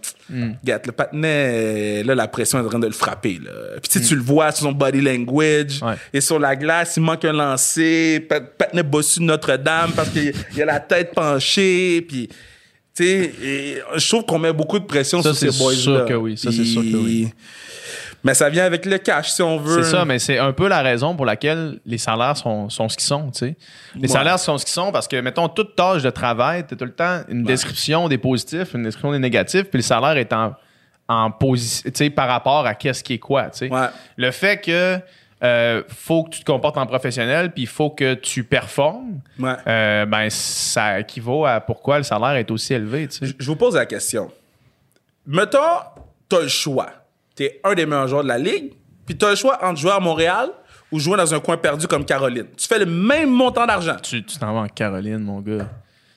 Gars, le patinet, là, la pression est en train de le frapper. Là. Puis tu sais, tu le vois sur son body language, Ouais. et sur la glace, il manque un lancer, Pat- patinet bossu de Notre-Dame parce qu'il il a la tête penchée, puis. Tu sais, je trouve qu'on met beaucoup de pression Ça, sur ces c'est boys-là. sûr que oui. Ça, c'est sûr que oui. Mais ça vient avec le cash, si on veut. C'est ça, mais c'est un peu la raison pour laquelle les salaires sont, sont ce qu'ils sont, tu sais. Les Ouais. salaires sont ce qu'ils sont parce que, mettons, toute tâche de travail, tu tout le temps une description des positifs, une description des négatifs, puis le salaire est en, en position, tu sais, par rapport à qu'est-ce qui est quoi, tu sais. Ouais. Le fait que euh, faut que tu te comportes en professionnel, puis il faut que tu performes, Ouais. euh, ben, ça équivaut à pourquoi le salaire est aussi élevé, tu sais. Je- Je vous pose la question. Mettons, t'as le choix. T'es un des meilleurs joueurs de la ligue, puis t'as le choix entre jouer à Montréal ou jouer dans un coin perdu comme Caroline. Tu fais le même montant d'argent. Tu tu t'en vas en Caroline, mon gars.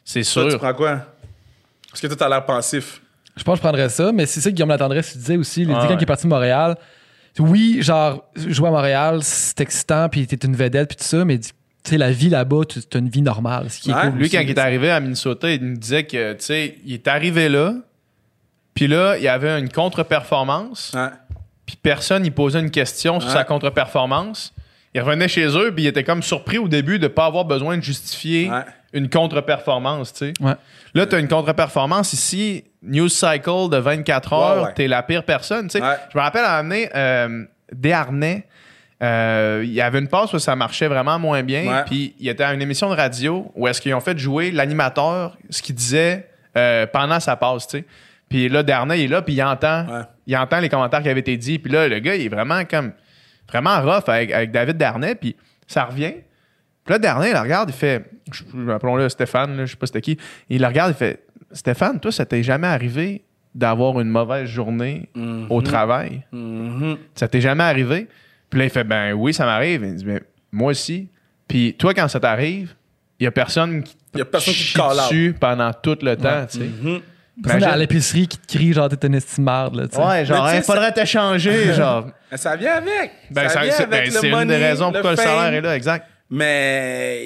C'est Toi, sûr. tu prends quoi? Parce que toi, t'as l'air pensif. Je pense que je prendrais ça, mais c'est ça que Guillaume Latendresse disait aussi. Il dit Ouais, il est parti de Montréal, oui, genre, jouer à Montréal, c'est excitant, puis t'es une vedette, puis tout ça, mais tu sais, la vie là-bas, tu as une vie normale. Ce qui est Ouais. cool Lui, aussi. quand il est arrivé à Minnesota, il nous disait que, tu sais, il est arrivé là, puis là, il y avait une contre-performance, Ouais. puis personne, il posait une question sur Ouais. sa contre-performance. Il revenait chez eux, puis il était comme surpris au début de pas avoir besoin de justifier Ouais. une contre-performance, tu sais. Là, tu as une contre-performance ici, news cycle de 24 heures, Ouais, ouais. t'es la pire personne, tu sais. Je me rappelle à un moment donné, euh, Desharnais, euh, il y avait une passe où ça marchait vraiment moins bien, Ouais. puis il était à une émission de radio où est-ce qu'ils ont fait jouer l'animateur, ce qu'il disait euh, pendant sa passe, tu sais. Puis là, Desharnais, il est là, puis il entend, Ouais. il entend les commentaires qui avaient été dits, puis là, le gars, il est vraiment comme, vraiment rough avec, avec David Darnay, puis ça revient. Puis là, Darnay, il regarde, il fait, je- appelons-le Stéphane, là, je sais pas c'était qui, il le regarde, il fait, Stéphane, toi, ça t'est jamais arrivé d'avoir une mauvaise journée au travail? Mhm. Ça t'est jamais arrivé? Puis là, il fait, ben oui, ça m'arrive. Il dit, mais moi aussi. Puis toi, quand ça t'arrive, il y a personne qui Y a personne qui te chie call out. dessus pendant tout le temps, tu sais. Mhm. Personne à l'épicerie qui te crie, genre, t'es une estime là. Ouais, genre, il faudrait te changer, genre. Mais Ça vient avec. Ben, ça ça- vient c'est avec ben, le c'est une des raisons pourquoi le fame. salaire est là, exact. Mais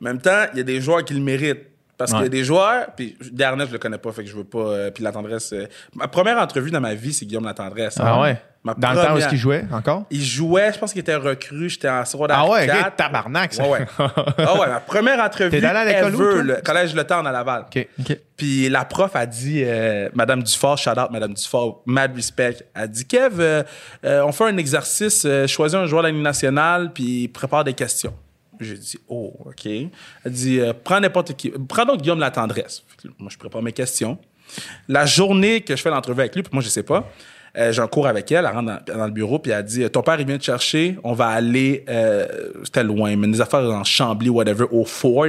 en même temps, il y a des joueurs qui le méritent. Parce qu'il y Ouais. a des joueurs, puis Darnay, je le connais pas, fait que je veux pas. euh, puis la tendresse. euh, ma première entrevue dans ma vie, c'est Guillaume la tendresse. Ah ouais? Ma Dans le temps où est-ce qu'il jouait encore? Il jouait, je pense qu'il était recru, j'étais en secondaire Ah ouais, 4. ok, tabarnak, ça. Ouais, ouais. ah ouais, ma première entrevue. T'es allé à l'école où, le collège Le Temps à Laval. OK. Puis la prof a dit, euh, Madame Dufort, shout out Madame Dufort, mad respect, a dit Kev, on fait un exercice, choisis un joueur de la Ligue nationale, puis prépare des questions. J'ai dit, oh, OK. Elle dit, euh, prends n'importe qui. Prends donc Guillaume la tendresse. Moi, je prépare mes questions. La journée que je fais l'entrevue avec lui, puis moi, je sais pas, euh, j'ai un cours avec elle, elle rentre dans, dans le bureau, puis elle dit, ton père, il vient te chercher, on va aller, euh, c'était loin, mais des affaires en Chambly, whatever, au Ford,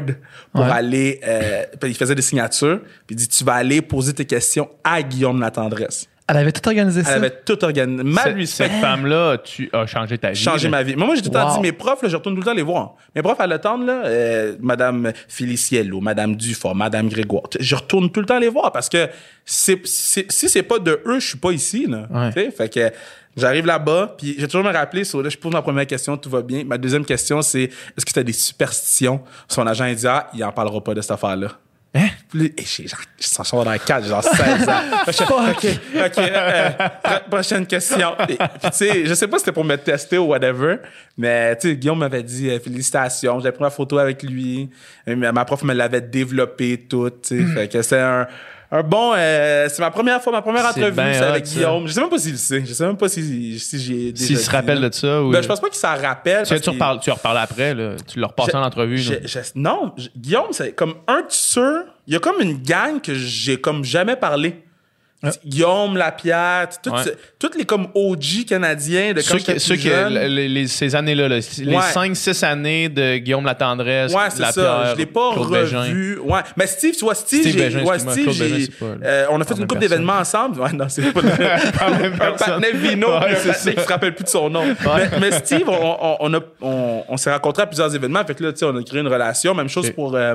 pour Ouais. aller, euh, puis il faisait des signatures, puis il dit, tu vas aller poser tes questions à Guillaume la tendresse. Elle avait tout organisé Elle ça. avait tout organisé. Mal Cette, lui cette femme-là, tu as changé ta vie. changé ma vie. Mais moi, j'ai tout le temps dit, mes profs, là, je retourne tout le temps les voir. Mes profs à l'attendre, là, euh, Madame Féliciello, Madame Dufort, Madame Grégoire, je retourne tout le temps les voir parce que c'est, c'est- si c'est pas de eux, je suis pas ici, là. Ouais. Tu sais, Fait que j'arrive là-bas, puis j'ai toujours me rappeler, sur, là, je pose ma première question, tout va bien. Ma deuxième question, c'est, est-ce que tu as des superstitions? Son agent, il dit, ah, il en parlera pas de cette affaire-là. Hein? Puis s'en sors dans le cadre, j'ai genre 16 ans. OK, OK, euh, pro- prochaine question. Et, puis, tu sais, je sais pas si c'était pour me tester ou whatever, mais, tu sais, Guillaume m'avait dit euh, félicitations, j'avais pris ma photo avec lui, ma prof me l'avait développé tout, tu sais, fait que c'est un, un bon, euh, c'est ma première fois, ma première entrevue, ben c'est avec ça. Guillaume. Je sais même pas s'il le sait, je sais même pas si, si j'ai S'il se rappelle là. de ça ou. Ben, je pense pas qu'il s'en rappelle. Tu, tu, reparles, tu reparles après, là. Tu leur passes en entrevue. là. je- je- non, je- Guillaume, c'est comme un de ceux. Il y a comme une gang que j'ai comme jamais parlé. Guillaume Lapierre, toutes, Ouais. les comme OG canadiens de quand Ceux qui, ceux plus qui- jeune. les- les- ces années-là, là, les Ouais. 5-6 années de Guillaume Latendresse, Ouais, c'est ça. Lapierre, Je l'ai pas Claude Bégin. revu. Ouais. Mais Steve, tu vois, Steve, Steve Bégin, ouais, Steve, Bégin, pas euh, on a fait une couple d'événements ensemble. Ouais, non, c'est pas le, même un patinet vino, un patinet qui se rappelle plus de son nom. Mais, mais Steve, on, on, on, a- on, on s'est rencontrés à plusieurs événements. Fait que là, tu sais, on a créé une relation. Même chose pour euh,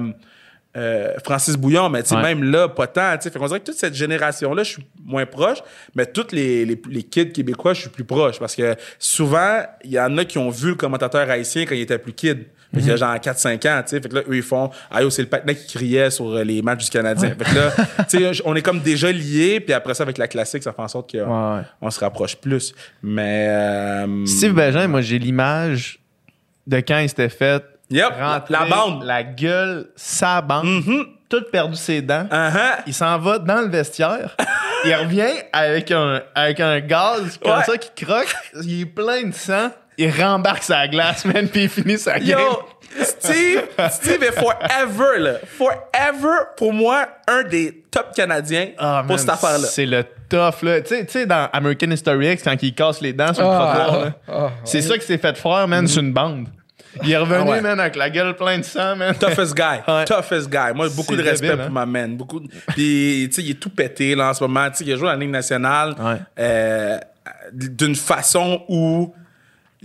euh, Francis Bouillon, mais tu sais, Ouais. même là, pas tant. tu sais. Fait qu'on dirait que toute cette génération-là, je suis moins proche, mais toutes les, les, les kids québécois, je suis plus proche. Parce que souvent, il y en a qui ont vu le commentateur haïtien quand il était plus kid. Fait qu'il y a genre 4-5 ans, tu sais. Fait que là, eux, ils font, ah yo, c'est le patinet qui criait sur euh, les matchs du Canadien. Fait que là, tu sais, on est comme déjà liés, puis après ça, avec la classique, ça fait en sorte qu'on Ouais, ouais. on se rapproche plus. Mais. euh, Steve Bégin, moi, j'ai l'image de quand il s'était fait Yep, la, bande. la gueule, sa bande. Mhm. tout perdu ses dents. Uh-huh. Il s'en va dans le vestiaire. il revient avec un, avec un gaz comme Ouais. ça qui croque. Il est plein de sang. Il rembarque sa glace, man, puis il finit sa game. Yo, Steve, Steve est forever, là. Forever, pour moi, un des top Canadiens Ah, pour man, cette affaire-là. C'est le tough, là. Tu sais- tu sais, dans American History X, quand il casse les dents sur le trottoir, ah, c'est ça qu'il s'est fait faire, man, sur une bande. Il est revenu, Ah ouais. man, avec la gueule pleine de sang, man. Toughest guy. Ouais. Toughest guy. Moi, beaucoup de respect débile, pour hein? ma man. Beaucoup de- Puis, tu sais, il est tout pété, là, en ce moment. Tu sais, il a joué la Ligue nationale Ouais. euh, d'une façon où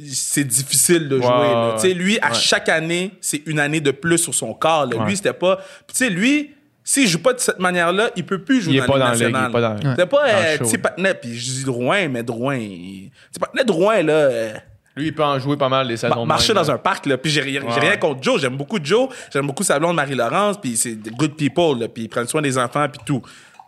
c'est difficile de jouer. Tu sais, lui, à chaque année, c'est une année de plus sur son corps. là. Lui, c'était pas... Tu sais, lui... S'il joue pas de cette manière-là, il peut plus jouer Il est dans pas la dans il est nationale. pas dans-. C'est pas, euh, tu sais, puis je dis Drouin, mais Drouin... Tu sais, Patnais, Drouin, là... euh, Lui, il peut en jouer pas mal les saisons marcher dans un parc là puis j'ai rien, j'ai Ouais. rien contre Joe j'aime beaucoup Joe j'aime beaucoup sa blonde Marie-Laurence puis c'est des good people là puis ils prennent soin des enfants puis tout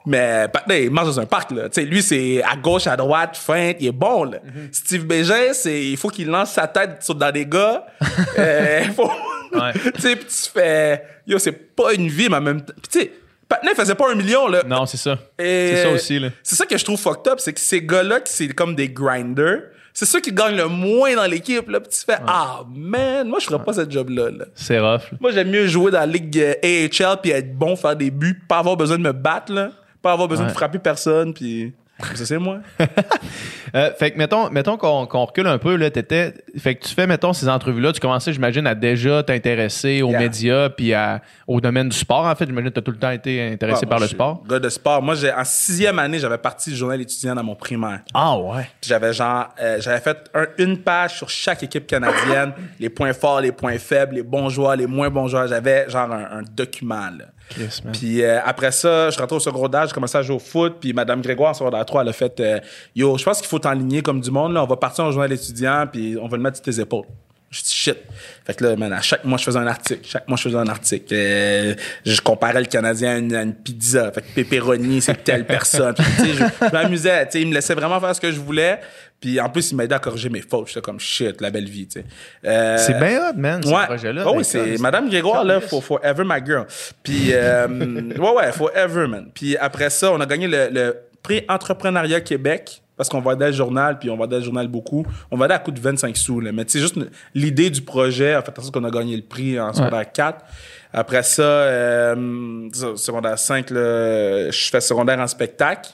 mais Patnais, il marche dans un parc là lui c'est à gauche à droite feinte il est bon là Mhm. Steve Bégin c'est il faut qu'il lance sa tête sur dans des gars Euh, il faut Ouais. tu sais puis tu fais yo c'est pas une vie mais en même temps tu sais Patnais faisait pas un million là Non, c'est ça. C'est ça aussi, là. C'est ça que je trouve fucked up, c'est que ces gars-là, qui c'est comme des grinders, c'est ceux qui gagnent le moins dans l'équipe, là. Puis tu fais, ah, man, moi, je ferais pas ce job-là, là. C'est rough. là. Moi, j'aime mieux jouer dans la ligue euh, AHL puis être bon, faire des buts, pas avoir besoin de me battre, là. Pas avoir besoin de frapper personne, puis. Ça, c'est moi. Euh, fait que mettons, mettons qu'on recule un peu, là, t'étais. Fait que tu fais, mettons, ces entrevues-là, tu commençais, j'imagine, à déjà t'intéresser aux Yeah. médias puis à- au domaine du sport. En fait, j'imagine que t'as tout le temps été intéressé Ah, par le sport. Gars de sport. Moi, j'ai, en sixième année, j'avais parti du journal étudiant dans mon primaire. Ah ouais. J'avais genre, euh, j'avais fait un- une page sur chaque équipe canadienne, les points forts, les points faibles, les bons joueurs, les moins bons joueurs. J'avais genre un, un document, là. Chris, man. Puis euh, après ça, je rentré au secondaire, j'ai commencé à jouer au foot. Puis Madame Grégoire, en secondaire 3, elle a fait euh, Yo, je pense qu'il faut t'enligner comme du monde. Là. On va partir en journal étudiant, puis on va le mettre sur tes épaules. Je dis shit. Fait que là, man, à chaque mois, je faisais un article. Chaque mois, je faisais un article. Euh, je comparais le Canadien à une, pizza. Fait que pepperoni, c'est telle personne. Je, je m'amusais. Tu sais, il me laissait vraiment faire ce que je voulais. Puis en plus, il m'aidait à corriger mes fautes. J'étais comme shit, la belle vie, tu sais. Euh, C'est bien hot, man, ce ouais. projet-là. Ah oui, c'est Madame Grégoire, là, for, forever my girl. Puis, euh, ouais, ouais, forever, man. Puis après ça, on a gagné le, le prix Entrepreneuriat Québec parce qu'on vendait le journal, puis on vendait le journal beaucoup. On vendait à coût de 25 sous, là. Mais tu sais, juste l'idée du projet a fait en sorte qu'on a gagné le prix en secondaire 4. Après ça, euh, secondaire 5, là, je fais secondaire en spectacle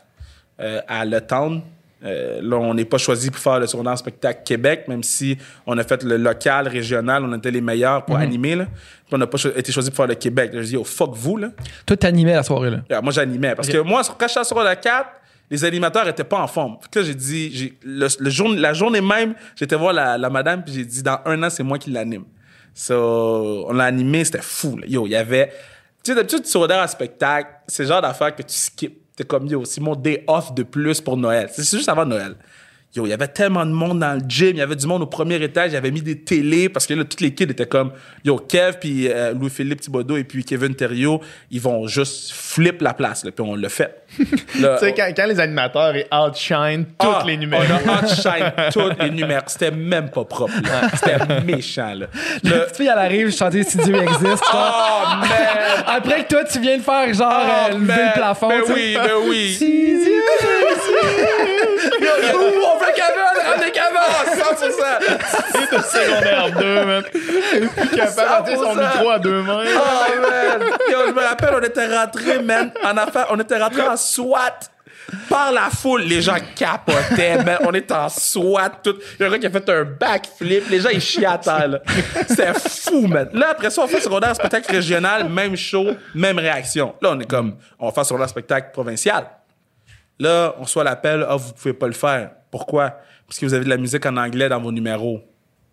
euh, à Le Town. Euh, là, on n'est pas choisi pour faire le secondaire spectacle Québec, même si on a fait le local, régional, on était les meilleurs pour animer. Là. Puis on n'a pas cho- été choisi pour faire le Québec. Là, je dis, oh, fuck vous. Là. Toi, t'animais la soirée, là. Moi, j'animais. Parce que moi, quand j'étais sur la 4, les animateurs étaient pas en forme. Fait que là, j'ai dit, le, le jour, la journée même, j'étais voir la, la madame, puis j'ai dit, dans un an, c'est moi qui l'anime. So, on l'a animé, c'était fou. là. Yo, il y avait. Tu sais, d'habitude, tu regardes un spectacle, c'est le genre d'affaire que tu skips. T'es comme, yo, c'est mon day off de plus pour Noël. C'est juste avant Noël. Yo, il y avait tellement de monde dans le gym, il y avait du monde au premier étage, il avait mis des télés parce que là, toutes les kids étaient comme, yo, Kev, puis euh, Louis-Philippe Thibodeau et puis Kevin Thériault, ils vont juste flip la place, là, puis on l'a fait. Tu sais, quand, quand les animateurs ils outshine tous ah, les numéros. On a outshine tous les numéros. C'était même pas propre. là. C'était méchant. Là. Le Le- petit fille, elle arrive, chanter Studio existe. Oh, man! Après que toi, tu viens de faire genre Oh, euh, lever le plafond. Ben oui, ben oui. Studio Ouh, on fait est Kevin! Ah, 100%! de secondaire 2, man. Plus capable de son 100%. micro à deux mains. Oh, man! Yo, je me rappelle, on était rentrés, man, en affaire, on était rentrés en SWAT. Par la foule, les gens capotaient, man. On était en SWAT, tout. Il y a un gars qui a fait un backflip. Les gens, ils chiaient à terre. C'était fou, man. Là, après ça, on fait secondaire spectacle régional, même show, même réaction. Là, on est comme, on faire secondaire spectacle provincial. Là, on reçoit l'appel, ah, vous pouvez pas le faire. Pourquoi? Parce que vous avez de la musique en anglais dans vos numéros.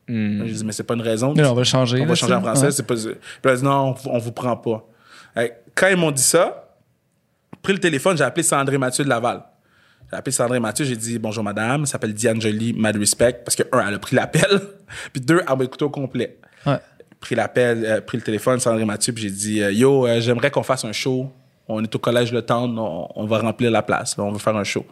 Là, Je dis, mais c'est pas une raison. Non, on va changer. On va changer en français. Ouais. C'est pas... Puis non, on, vous- on vous prend pas. Quand ils m'ont dit ça, pris le téléphone, j'ai appelé Sandré Mathieu de Laval. J'ai appelé Sandré Mathieu, j'ai dit, bonjour madame, elle s'appelle Diane Jolie, mad respect, parce que, un, elle a pris l'appel, puis deux, elle m'a écouté au complet. Ouais. Pris l'appel, euh, pris le téléphone, Sandré Mathieu, puis j'ai dit, euh, yo, euh, j'aimerais qu'on fasse un show. On est au collège Le Temps, on, on va remplir la place, là, on veut faire un show.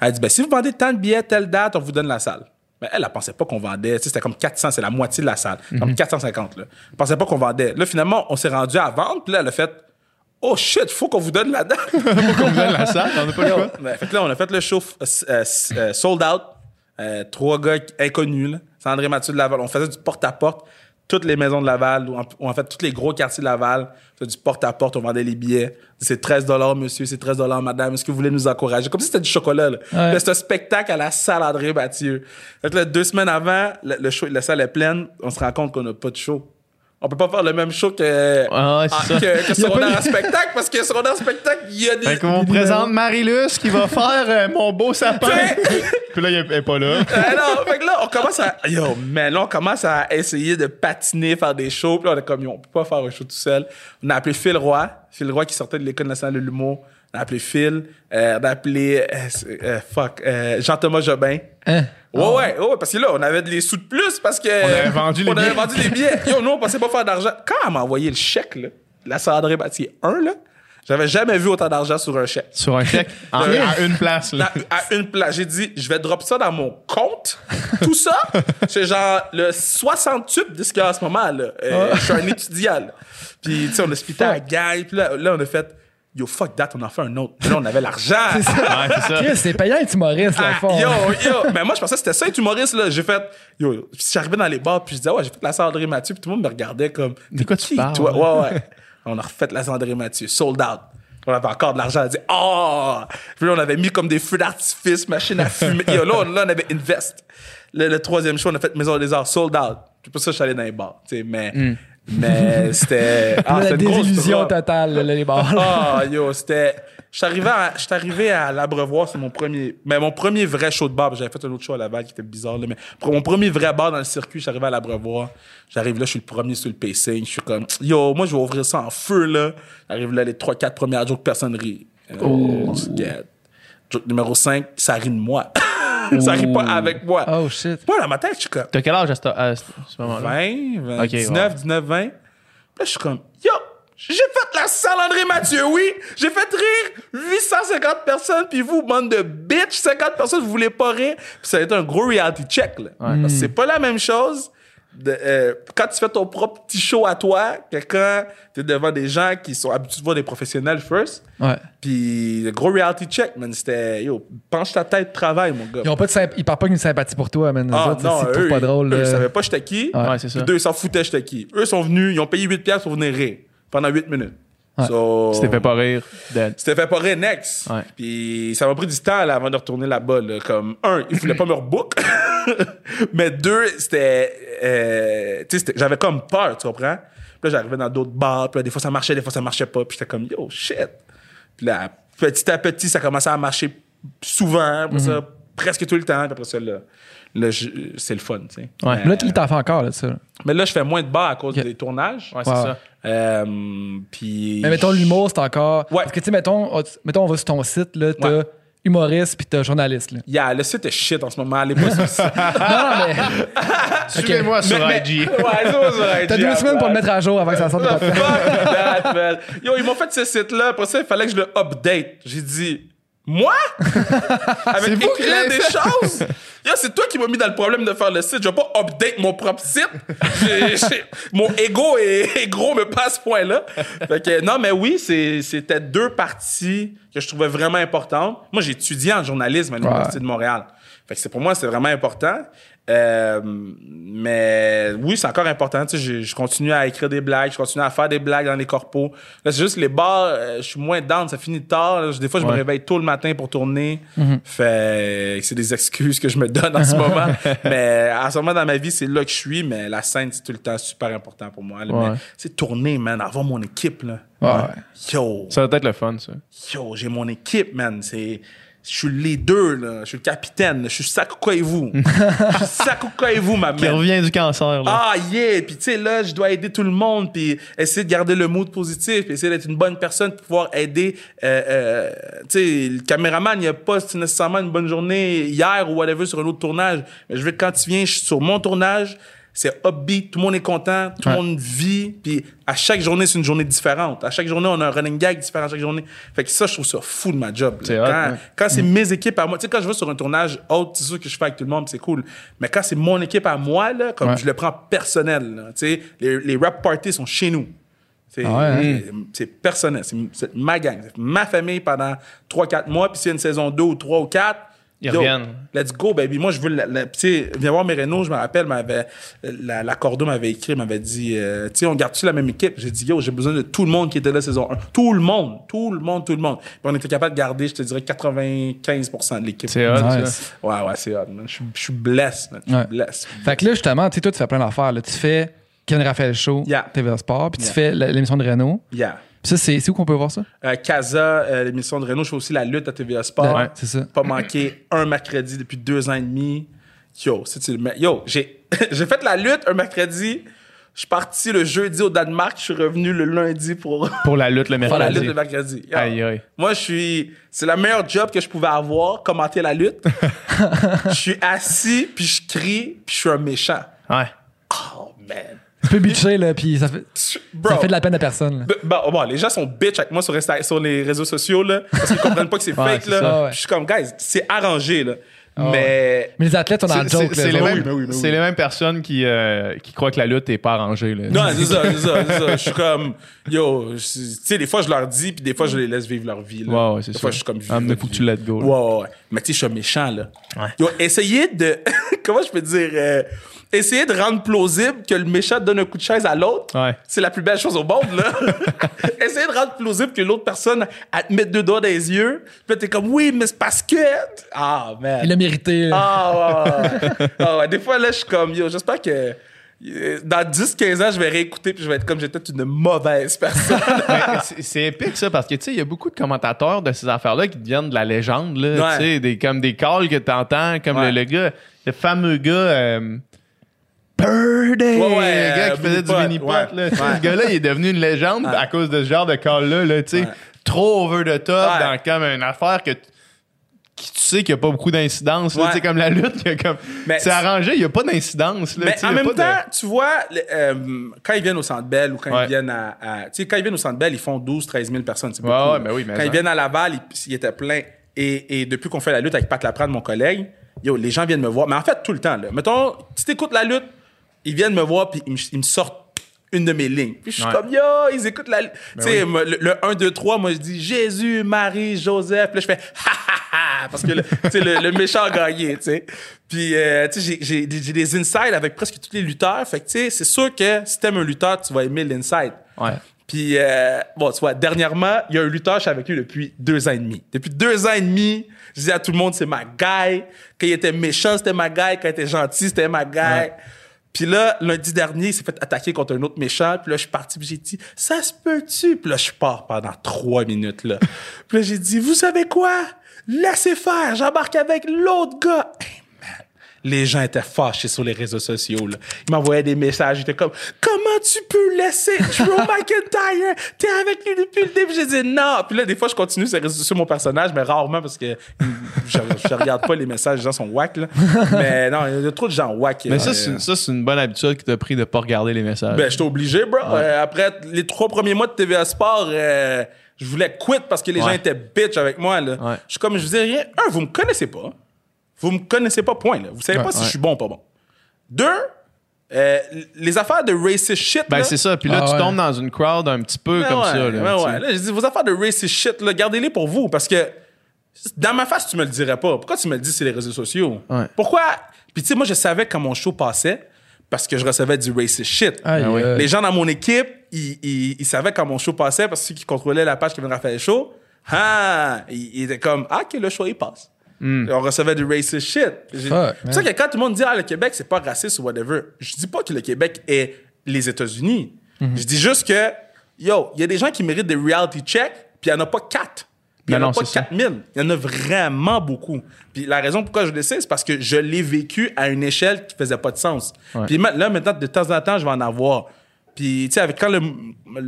Elle dit, ben, si vous vendez tant de billets, telle date, on vous donne la salle. Mais elle, elle pensait pas qu'on vendait. C'était comme 400, c'est la moitié de la salle. Comme 450, là. Elle pensait pas qu'on vendait. Là, finalement, on s'est rendu à vendre, puis là, elle a fait, oh shit, faut qu'on vous donne la date. Qu'on vous donne la salle, on n'a pas le choix. Fait que là, on a fait le show euh, euh, euh, sold out. Euh, trois gars inconnus, là. C'est André Mathieu de Laval. On faisait du porte-à-porte. Toutes les maisons de Laval, ou en, ou en fait, tous les gros quartiers de Laval. Du porte-à-porte, on vendait les billets. C'est 13 monsieur, c'est 13 madame. Est-ce que vous voulez nous encourager? Comme si c'était du chocolat, là. Ouais. Là, C'était un spectacle à la salle André Mathieu. Fait que là, deux semaines avant, le, le show, la salle est pleine. On se rend compte qu'on n'a pas de show. On peut pas faire le même show que, Ah, ah, ça. que, que en spectacle, parce que secondaire en spectacle, il y a des. Fait qu'on présente Marilus qui va faire euh, mon beau sapin. Puis là, il est- elle est pas là. Ah non, fait que là, on commence à. Yo, man, là, on commence à essayer de patiner, faire des shows. Puis là, on est comme, yo, on peut pas faire un show tout seul. On a appelé Phil Roy. Phil Roy qui sortait de l'École nationale de l'humour. On a appelé Phil. Euh, on a appelé. euh, euh, fuck. euh, Jean-Thomas Jobin. Hein? Ouais, ouais, ouais, parce que là, on avait des sous de plus parce que. On avait vendu les on avait billets. vendu les billets. Yo, nous, on pensait pas faire d'argent. Quand elle m'a envoyé le chèque, là, la Sandré Bâtier 1, là, j'avais jamais vu autant d'argent sur un chèque. Sur un chèque. En- à une place, là. À, à une place. J'ai dit, je vais drop ça dans mon compte. Tout ça, c'est genre le 68 de ce qu'il y a en ce moment. Là. Euh, Je suis un étudiant. là. Puis, tu sais, on a splitté à la gang. Puis là, là, on a fait, yo, fuck that, on en fait un autre. Là, on avait l'argent. Ouais, c'est ça. Chris, c'est payant être humoriste, là, Ah, fond. yo, yo. Mais moi, je pensais que c'était ça, être humoriste, là. J'ai fait, yo, puis j'arrivais dans les bars, puis je disais, ouais, j'ai fait la Sandré Mathieu, puis tout le monde me regardait comme, De quoi tu parles? toi? Ouais, ouais. on a refait la Sandré Mathieu, sold out. On avait encore de l'argent. On a dit, oh! Puis là, on avait mis comme des feux d'artifice, machine à fumer. Yo, là, on, là, on avait Invest. Le, le troisième show, on a fait Maison des Arts, sold out. Puis pour ça, je suis allé dans les bars, tu sais, mais, c'était, ah, la désillusion totale, là, les bars. Ah, yo, c'était. Je suis arrivé à, à l'Abreuvoir, c'est mon premier. Mais mon premier vrai show de bar, j'avais fait un autre show à Laval qui était bizarre, là, mais pour mon premier vrai bar dans le circuit, arrivé à l'Abreuvoir. J'arrive là, je suis le premier sur le pacing. Je suis comme, yo, moi, je vais ouvrir ça en feu, là. J'arrive là, les 3-4 premières jokes, personne rit. Euh, Oh. numéro 5, ça rit de moi. Ça rit pas avec moi. Oh, shit. Moi, dans ma tête, je suis comme, T'as quel âge à ce, à ce moment-là? 20, 20, Ok, 19, ouais. 19, 20. Puis là, je suis comme, yo, j'ai fait la salle André Mathieu, oui. J'ai fait rire 850 personnes, puis vous, bande de bitch, 50 personnes, vous voulez pas rire. Puis ça a été un gros reality check, là. Parce que c'est pas la même chose de, euh, quand tu fais ton propre petit show à toi que quand t'es devant des gens qui sont habitués de voir des professionnels first. Ouais. Puis le gros reality check, man, c'était, yo, penche ta tête, travaille, mon gars. Ils, ont pas de symp- ils parlent pas qu'une sympathie pour toi, man. Ah, autres, non, c'est eux, pas ils- drôle. Eux, ils savaient pas j'étais qui. Ouais. Ouais, c'est ça. Deux, ils s'en foutaient, j'étais qui. Eux sont venus, ils ont payé 8 piastres pour venir rire pendant 8 minutes. Ouais. So, t'es fait pas rire. C'était fait pas rire next. Ouais. Puis ça m'a pris du temps là, avant de retourner là-bas. là. Comme, un, ils voulaient pas me rebook. Mais deux, c'était. euh, tu sais, c'était- j'avais comme peur, tu comprends? Puis là, j'arrivais dans d'autres bars. Puis là, des fois, ça marchait, des fois, ça marchait pas. Puis j'étais comme, yo, shit. Puis là, petit à petit, ça commençait à marcher souvent. Après ça, presque tout le temps. Puis après ça, là, là, je- c'est le fun, tu sais. Ouais. Mais, Là, tu t'en fais encore, là, ça. mais là, je fais moins de bars à cause des tournages. Ouais, c'est ça. Euh, puis. Mais mettons, l'humour, c'est encore. Ouais. Parce que, tu sais, mettons, on- mettons, on va sur ton site, là, t'as Ouais. humoriste puis t'as journaliste, là. Yeah, le site est shit en ce moment. Allez pas sur site. non, non, mais Suivez-moi sur Mais- IG. mais- Ouais, ça, sur IG, t'as deux semaines pour le mettre à jour avant que ça sorte de podcast. Yo, ils m'ont fait ce site-là. Après ça, il fallait que je le update. J'ai dit, moi? Avec vous qui écrire l'avez des fait. choses? Yo, c'est toi qui m'as mis dans le problème de faire le site. Je vais pas update mon propre site. Mon ego est, est gros, mais pas à ce point-là. Fait que, non, mais oui, c'était deux parties que je trouvais vraiment importantes. Moi, j'ai étudié en journalisme à l'Université de Montréal. Fait que c'est pour moi, c'est vraiment important. Euh, mais oui, c'est encore important. Tu sais, je, je continue à écrire des blagues, je continue à faire des blagues dans les corpos. Là, c'est juste les bars, euh, je suis moins down, ça finit tard. là. Des fois, je me réveille tôt le matin pour tourner. Fait que c'est des excuses que je me donne en ce moment. mais à ce moment dans ma vie, c'est là que je suis. Mais la scène, c'est tout le temps super important pour moi. Ouais. C'est tourner, man, avoir mon équipe. Là. Ouais. Yo, Ça va être le fun, ça. yo, j'ai mon équipe, man. C'est. Je suis le leader, là. Je suis le capitaine. là. Je suis Sakuka et vous. Je suis Sakuka et vous, ma Qui man. revient du cancer, là. Ah, yeah! Puis, tu sais, là, je dois aider tout le monde, puis essayer de garder le mood positif, puis essayer d'être une bonne personne pour pouvoir aider. euh, euh, tu sais, le caméraman, il a pas nécessairement une bonne journée hier ou whatever sur un autre tournage. Mais je veux que quand tu viens je suis sur mon tournage, c'est upbeat, tout le monde est content, tout le Ouais. monde vit, puis à chaque journée, c'est une journée différente. À chaque journée, on a un running gag différent à chaque journée. Fait que ça, je trouve ça fou de ma job. quand ouais. quand c'est mes équipes à moi, tu sais, quand je vais sur un tournage autre, c'est sûr que je fais avec tout le monde, c'est cool. Mais quand c'est mon équipe à moi, là, comme Ouais. je le prends personnel, là, tu sais, les, les rap parties sont chez nous. C'est Ah ouais, hein? personnel. C'est ma gang. C'est ma famille pendant 3-4 mois. Puis s'il y a une saison 2 ou 3 ou 4, Ils yo, reviennent. Let's go, baby. Moi, je veux. Tu sais, viens voir mes Renault, je me rappelle, m'avait, la, la Cordo m'avait écrit, m'avait dit, euh, tu sais, on garde-tu la même équipe? J'ai dit, yo, j'ai besoin de tout le monde qui était là saison 1. Tout le monde. Tout le monde, tout le monde. Puis on était capable de garder, je te dirais, 95% de l'équipe. C'est hot, Nice. Ouais, ouais, c'est hot, man. Je suis- blessé, man. Je suis blessé. Fait que là, justement, tu sais, toi, tu fais plein d'affaires. Tu fais Ken Raphaël Show, Yeah. TVA Sport, puis tu Yeah. fais l'émission de Renault. Yeah. Ça, c'est où qu'on peut voir ça? Euh, Casa, euh, l'émission de Renault, je fais aussi la lutte à TVA Sport. Ouais, c'est ça. Pas manqué un mercredi depuis deux ans et demi. Yo, c'est le Yo, j'ai fait la lutte un mercredi. Je suis parti le jeudi au Danemark. Je suis revenu le lundi pour Pour la lutte le faire la mercredi. lutte le mercredi. Yo, Aïe, aïe. Moi, je suis. C'est le meilleur job que je pouvais avoir, commenter la lutte. Je suis assis, puis je crie, puis je suis un méchant. Ouais. Oh, man. Tu peux bitcher, là, puis ça fait, Bro. ça fait de la peine à personne. là. B- Bon, bon, les gens sont bitch avec moi sur, Insta- sur les réseaux sociaux, là, parce qu'ils comprennent pas que c'est Ouais, fake, c'est là. ça, ouais. Je suis comme, guys, c'est arrangé, là. ouais. mais. Mais les athlètes sont dans le C'est- joke. C'est là, c'est les, mêmes- autres. oui, mais oui, mais oui. c'est les mêmes personnes qui, euh, qui croient que la lutte est pas arrangée. Là. Non, c'est ça, c'est ça, c'est ça. Je suis comme, yo, je- tu sais, des fois, je leur dis, puis des fois, je les laisse vivre leur vie, là. Ouais, ouais, c'est Des ça. fois, je suis comme, Ah, mais faut que tu let go, là. Ouais, ouais, ouais. Mais tu sais, je suis méchant, là. Ouais. Yo, essayez de, comment je peux dire, euh, essayez de rendre plausible que le méchant donne un coup de chaise à l'autre. Ouais. C'est la plus belle chose au monde, là. essayez de rendre plausible que l'autre personne, elle te met deux doigts dans les yeux. Puis là, t'es comme, oui, mais c'est parce que. Ah, man. Il l'a mérité. Ah, ouais, ouais, ouais. Ah, ouais. Des fois, là, je suis comme, yo, j'espère que dans 10-15 ans, je vais réécouter puis je vais être comme j'étais une mauvaise personne. C'est- épique ça parce que tu sais il y a beaucoup de commentateurs de ces affaires là qui deviennent de la légende là Ouais. tu sais des comme des calls que t'entends comme Ouais. le, le gars le fameux gars euh, Purdy Ouais, ouais, le gars euh, qui faisait du mini Pot, là ce gars-là il est devenu une légende à cause de ce genre de call là là tu sais trop over the top dans comme une affaire que t- qui tu sais qu'il n'y a pas beaucoup d'incidence Ouais. sais comme la lutte il y a comme Mais c'est arrangé il n'y a pas d'incidence là, Mais en même de- temps, tu vois, euh, quand ils viennent au Centre Bell ou quand Ouais. ils viennent à... à- tu sais, quand ils viennent au Centre Bell, ils font 12-13 000 personnes. C'est Ouais, beaucoup, ben oui, mais quand ça. ils viennent à Laval, ils, ils étaient pleins. Et, et depuis qu'on fait la lutte avec Pat Laprade, mon collègue, yo, les gens viennent me voir. Mais en fait, tout le temps. Là. Mettons, si t'écoutes la lutte, ils viennent me voir puis ils me, ils me sortent une de mes lignes. Puis je suis Ouais. comme, yo, ils écoutent la lutte. tu sais, le, le 1, 2, 3, moi, je dis Jésus, Marie, Joseph. Puis là, je fais ha, parce que le, le, le méchant a gagné, tu sais. Puis, euh, tu sais, j'ai- des insides avec presque tous les lutteurs. Fait que, tu sais, c'est sûr que si t'aimes un lutteur, tu vas aimer l'inside. ouais Puis, euh, bon, tu vois, dernièrement, il y a un lutteur, je suis avec lui depuis deux ans et demi. Depuis deux ans et demi, je disais à tout le monde, c'est ma guy. Quand il était méchant, c'était ma guy. Quand il était gentil, c'était ma guy. Puis là, lundi dernier, il s'est fait attaquer contre un autre méchant. Puis là, je suis parti, puis j'ai dit, ça se peut-tu? Puis là, je pars pendant trois minutes, là. puis là, j'ai dit, vous savez quoi? Laissez faire, j'embarque avec l'autre gars. Hey, man. Les gens étaient fâchés sur les réseaux sociaux. Là. Ils m'envoyaient des messages. Ils étaient comme Comment tu peux laisser Drew McIntyre? T'es avec lui depuis le début. J'ai dit non. Puis là, des fois, je continue sur, mon personnage, mais rarement parce que je, je regarde pas les messages. Les gens sont whack. Là. Mais non, il y a trop de gens whack. mais ça euh, c'est ça c'est une bonne habitude que t'as pris de pas regarder les messages ben, j'étais obligé, bro. Euh, après les trois premiers mois de TVA Sport, euh, je voulais quit parce que les gens étaient bitch avec moi. Là. Ouais. Je suis comme, je vous dis rien. Un, vous me connaissez pas. Vous me connaissez pas, point. Là. Vous savez Ouais, pas si je suis bon ou pas bon. Deux, euh, les affaires de racist shit. Ben, c'est ça. Puis là, Ah tu ouais. tombes dans une crowd un petit peu Ben comme ouais, ça. Là, ben. Là, je dis, vos affaires de racist shit, là, gardez-les pour vous parce que dans ma face, tu me le dirais pas. Pourquoi tu me le dis sur les réseaux sociaux? Ouais. Pourquoi? Puis tu sais, moi, je savais quand mon show passait parce que je recevais du racist shit. Ah euh, Les gens dans mon équipe, ils savaient quand mon show passait parce que ceux qui contrôlaient la page qui venait Raphaël Show, ah, ils, ils étaient comme, ah, que le show, il passe. Hmm. Et on recevait du racist shit. C'est pour ça que quand tout le monde dit, ah, le Québec, c'est pas raciste ou whatever, je dis pas que le Québec est les États-Unis. Mhm. Je dis juste que, yo, il y a des gens qui méritent des reality checks, puis il y en a pas quatre. Il y en Non, a non, pas c'est ça. 4000. Il y en a vraiment beaucoup. Puis la raison pourquoi je le sais, c'est parce que je l'ai vécu à une échelle qui faisait pas de sens. Ouais. Puis là, maintenant, de temps en temps, je vais en avoir. Puis, tu sais, avec quand le,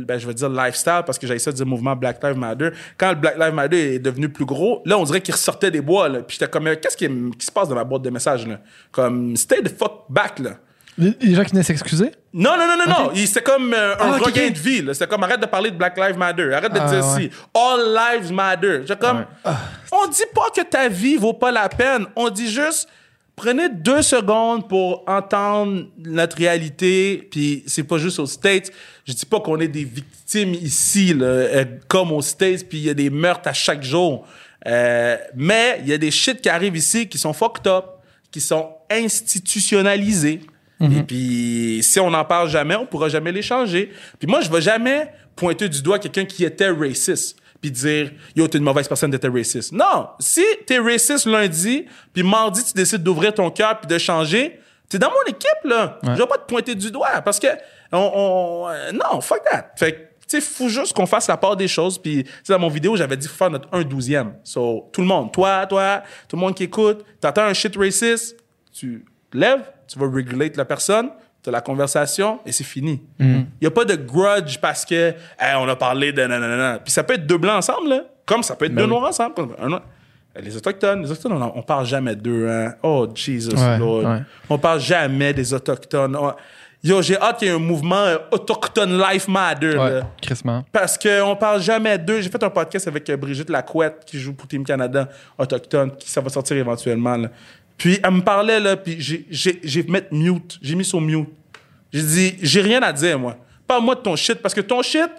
ben, je vais dire lifestyle, parce que j'ai essayé de dire mouvement Black Lives Matter, quand le Black Lives Matter est devenu plus gros, là, on dirait qu'il ressortait des bois, là. Puis j'étais comme, euh, qu'est-ce qui, qui se passe dans ma boîte de messages, là? Comme, stay the fuck back, là. Les gens qui venaient s'excuser? Non, non, non, non, non. C'était comme euh, un Ah, regain de vie. là. C'était comme arrête de parler de Black Lives Matter. Arrête de Ah, dire ouais. si. All lives matter. Comme. On dit pas que ta vie vaut pas la peine. On dit juste prenez deux secondes pour entendre notre réalité. Puis c'est pas juste aux States. Je dis pas qu'on est des victimes ici, là, euh, comme aux States, puis il y a des meurtres à chaque jour. Euh, mais il y a des shit qui arrivent ici qui sont fucked up, qui sont institutionnalisés. Et puis, si on n'en parle jamais, on pourra jamais les changer. Puis moi, je vais jamais pointer du doigt quelqu'un qui était raciste puis dire yo t'es une mauvaise personne d'être raciste. Non, si t'es raciste lundi puis mardi tu décides d'ouvrir ton cœur puis de changer, t'es dans mon équipe là. Je vais pas te pointer du doigt parce que on, on- euh, non fuck that. Fait que tu sais faut juste qu'on fasse la part des choses puis tu sais, dans mon vidéo j'avais dit faut faire notre 1 douzième. So tout le monde, toi, toi, tout le monde qui écoute, t'entends un shit raciste, tu lèves, tu vas regulate la personne. T'as la conversation et c'est fini. Il y a pas de grudge parce que Hey, on a parlé de nanana. Puis ça peut être deux blancs ensemble, là. comme ça peut être deux noirs ensemble. Comme un noir. Les Autochtones, les Autochtones, on, on parle jamais d'eux. Hein. Oh, Jesus Ouais, Lord. ouais. On parle jamais des Autochtones. Oh, Yo, j'ai hâte qu'il y ait un mouvement euh, Autochtone Life Matter. Ouais, là. crissement. Parce qu'on parle jamais d'eux. J'ai fait un podcast avec euh, Brigitte Lacouette, qui joue pour Team Canada, autochtone, qui ça va sortir éventuellement. là. Puis elle me parlait, là, puis j'ai- j'ai j'ai mis mute. J'ai mis sur mute. J'ai dit, j'ai rien à dire, moi. Parle-moi de ton shit, parce que ton shit,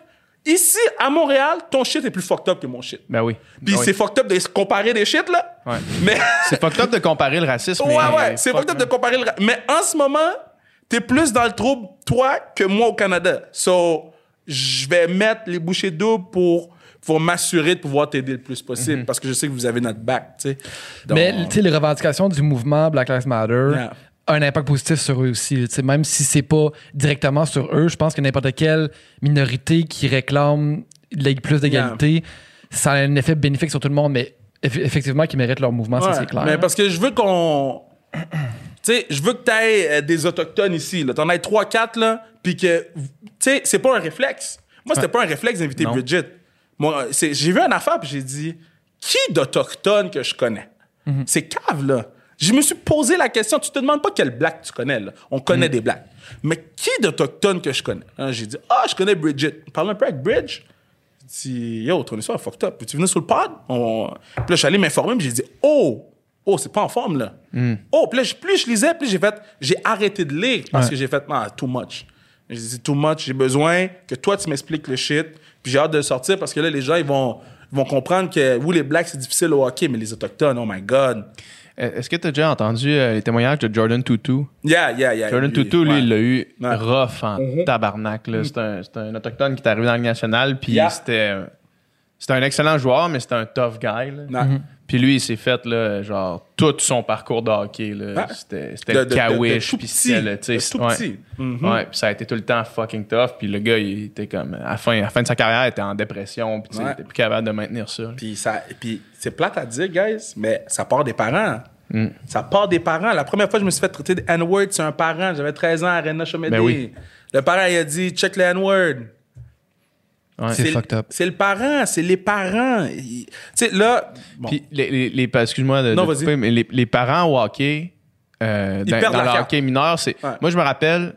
ici, à Montréal, ton shit est plus fucked up que mon shit. Ben oui. Puis Ben oui. c'est fucked up de se comparer des shit, là. Ouais. Mais. C'est fucked up de comparer le racisme. Ouais, mais- ouais, c'est fuck, fucked up de comparer le. ra- Mais en ce moment, t'es plus dans le trouble, toi, que moi au Canada. So, je vais mettre les bouchées doubles pour, pour m'assurer de pouvoir t'aider le plus possible parce que je sais que vous avez notre back. Donc, Mais les revendications du mouvement Black Lives Matter Yeah. ont un impact positif sur eux aussi. Même si c'est pas directement sur eux, je pense que n'importe quelle minorité qui réclame plus d'égalité, ça a un effet bénéfique sur tout le monde, mais eff- effectivement, qui méritent leur mouvement, ça c'est clair. Mais parce que je veux qu'on. Tu sais, je veux que tu aies des Autochtones ici. T'en aies 3-4, là, puis que. Tu sais, c'est pas un réflexe. Moi, c'était pas un réflexe d'inviter. Bridget. Moi, c'est- j'ai vu une affaire, puis j'ai dit qui d'Autochtones que je connais? C'est cave, là. Je me suis posé la question. Tu te demandes pas quel black tu connais, là. On connaît des blacks. Mais qui d'Autochtones que je connais? Hein, J'ai dit Ah, je connais Bridget. Parle un peu avec Bridge. J'ai dit Yo, ton histoire fucked up. Puis tu venais sur le pod? On- Puis là, je suis allé m'informer, puis j'ai dit Oh, oh, c'est pas en forme, là. Oh, puis là, plus je lisais, plus j'ai fait. J'ai arrêté de lire parce Ouais. que j'ai fait Ah, too much. J'ai dit too much, j'ai besoin que toi, tu m'expliques le shit. Puis j'ai hâte de le sortir parce que là, les gens, ils vont, ils vont comprendre que, oui, les blacks, c'est difficile au hockey, mais les autochtones, oh my God. Est-ce que tu as déjà entendu euh, les témoignages de Jordan Tutu? Yeah, yeah, yeah. Jordan Lui, Tutu, lui, ouais. il l'a eu Ouais. Mm-hmm. rough en tabarnak. là. C'est un, c'est un autochtone qui est arrivé dans la Ligue nationale, puis Yeah. c'était c'était un excellent joueur, mais c'était un tough guy. là. Non. Puis lui, il s'est fait, là, genre, tout son parcours de hockey. là. Ouais. C'était le kawish, tout puis petit. c'était le... tu sais, ouais. Mhm. Ouais, puis ça a été tout le temps fucking tough. Puis le gars, il était comme... À la fin, à la fin de sa carrière, il était en dépression, puis Ouais. il était plus capable de maintenir ça. Puis, ça, puis c'est plate à dire, guys, mais ça part des parents. Mm. Ça part des parents. La première fois que je me suis fait traiter de N-word, c'est un parent. J'avais 13 ans à Arena Chomédé. Ben oui. Le parent, il a dit, check le N-word. Ouais. C'est le- fucked up. C'est le parent, c'est les parents. Il- Tu sais, là, bon, Puis les, les, excuse-moi de, Non, de couper, mais les, les parents au hockey, euh, Ils dans, dans le hockey mineur, c'est. Ouais. Moi, je me rappelle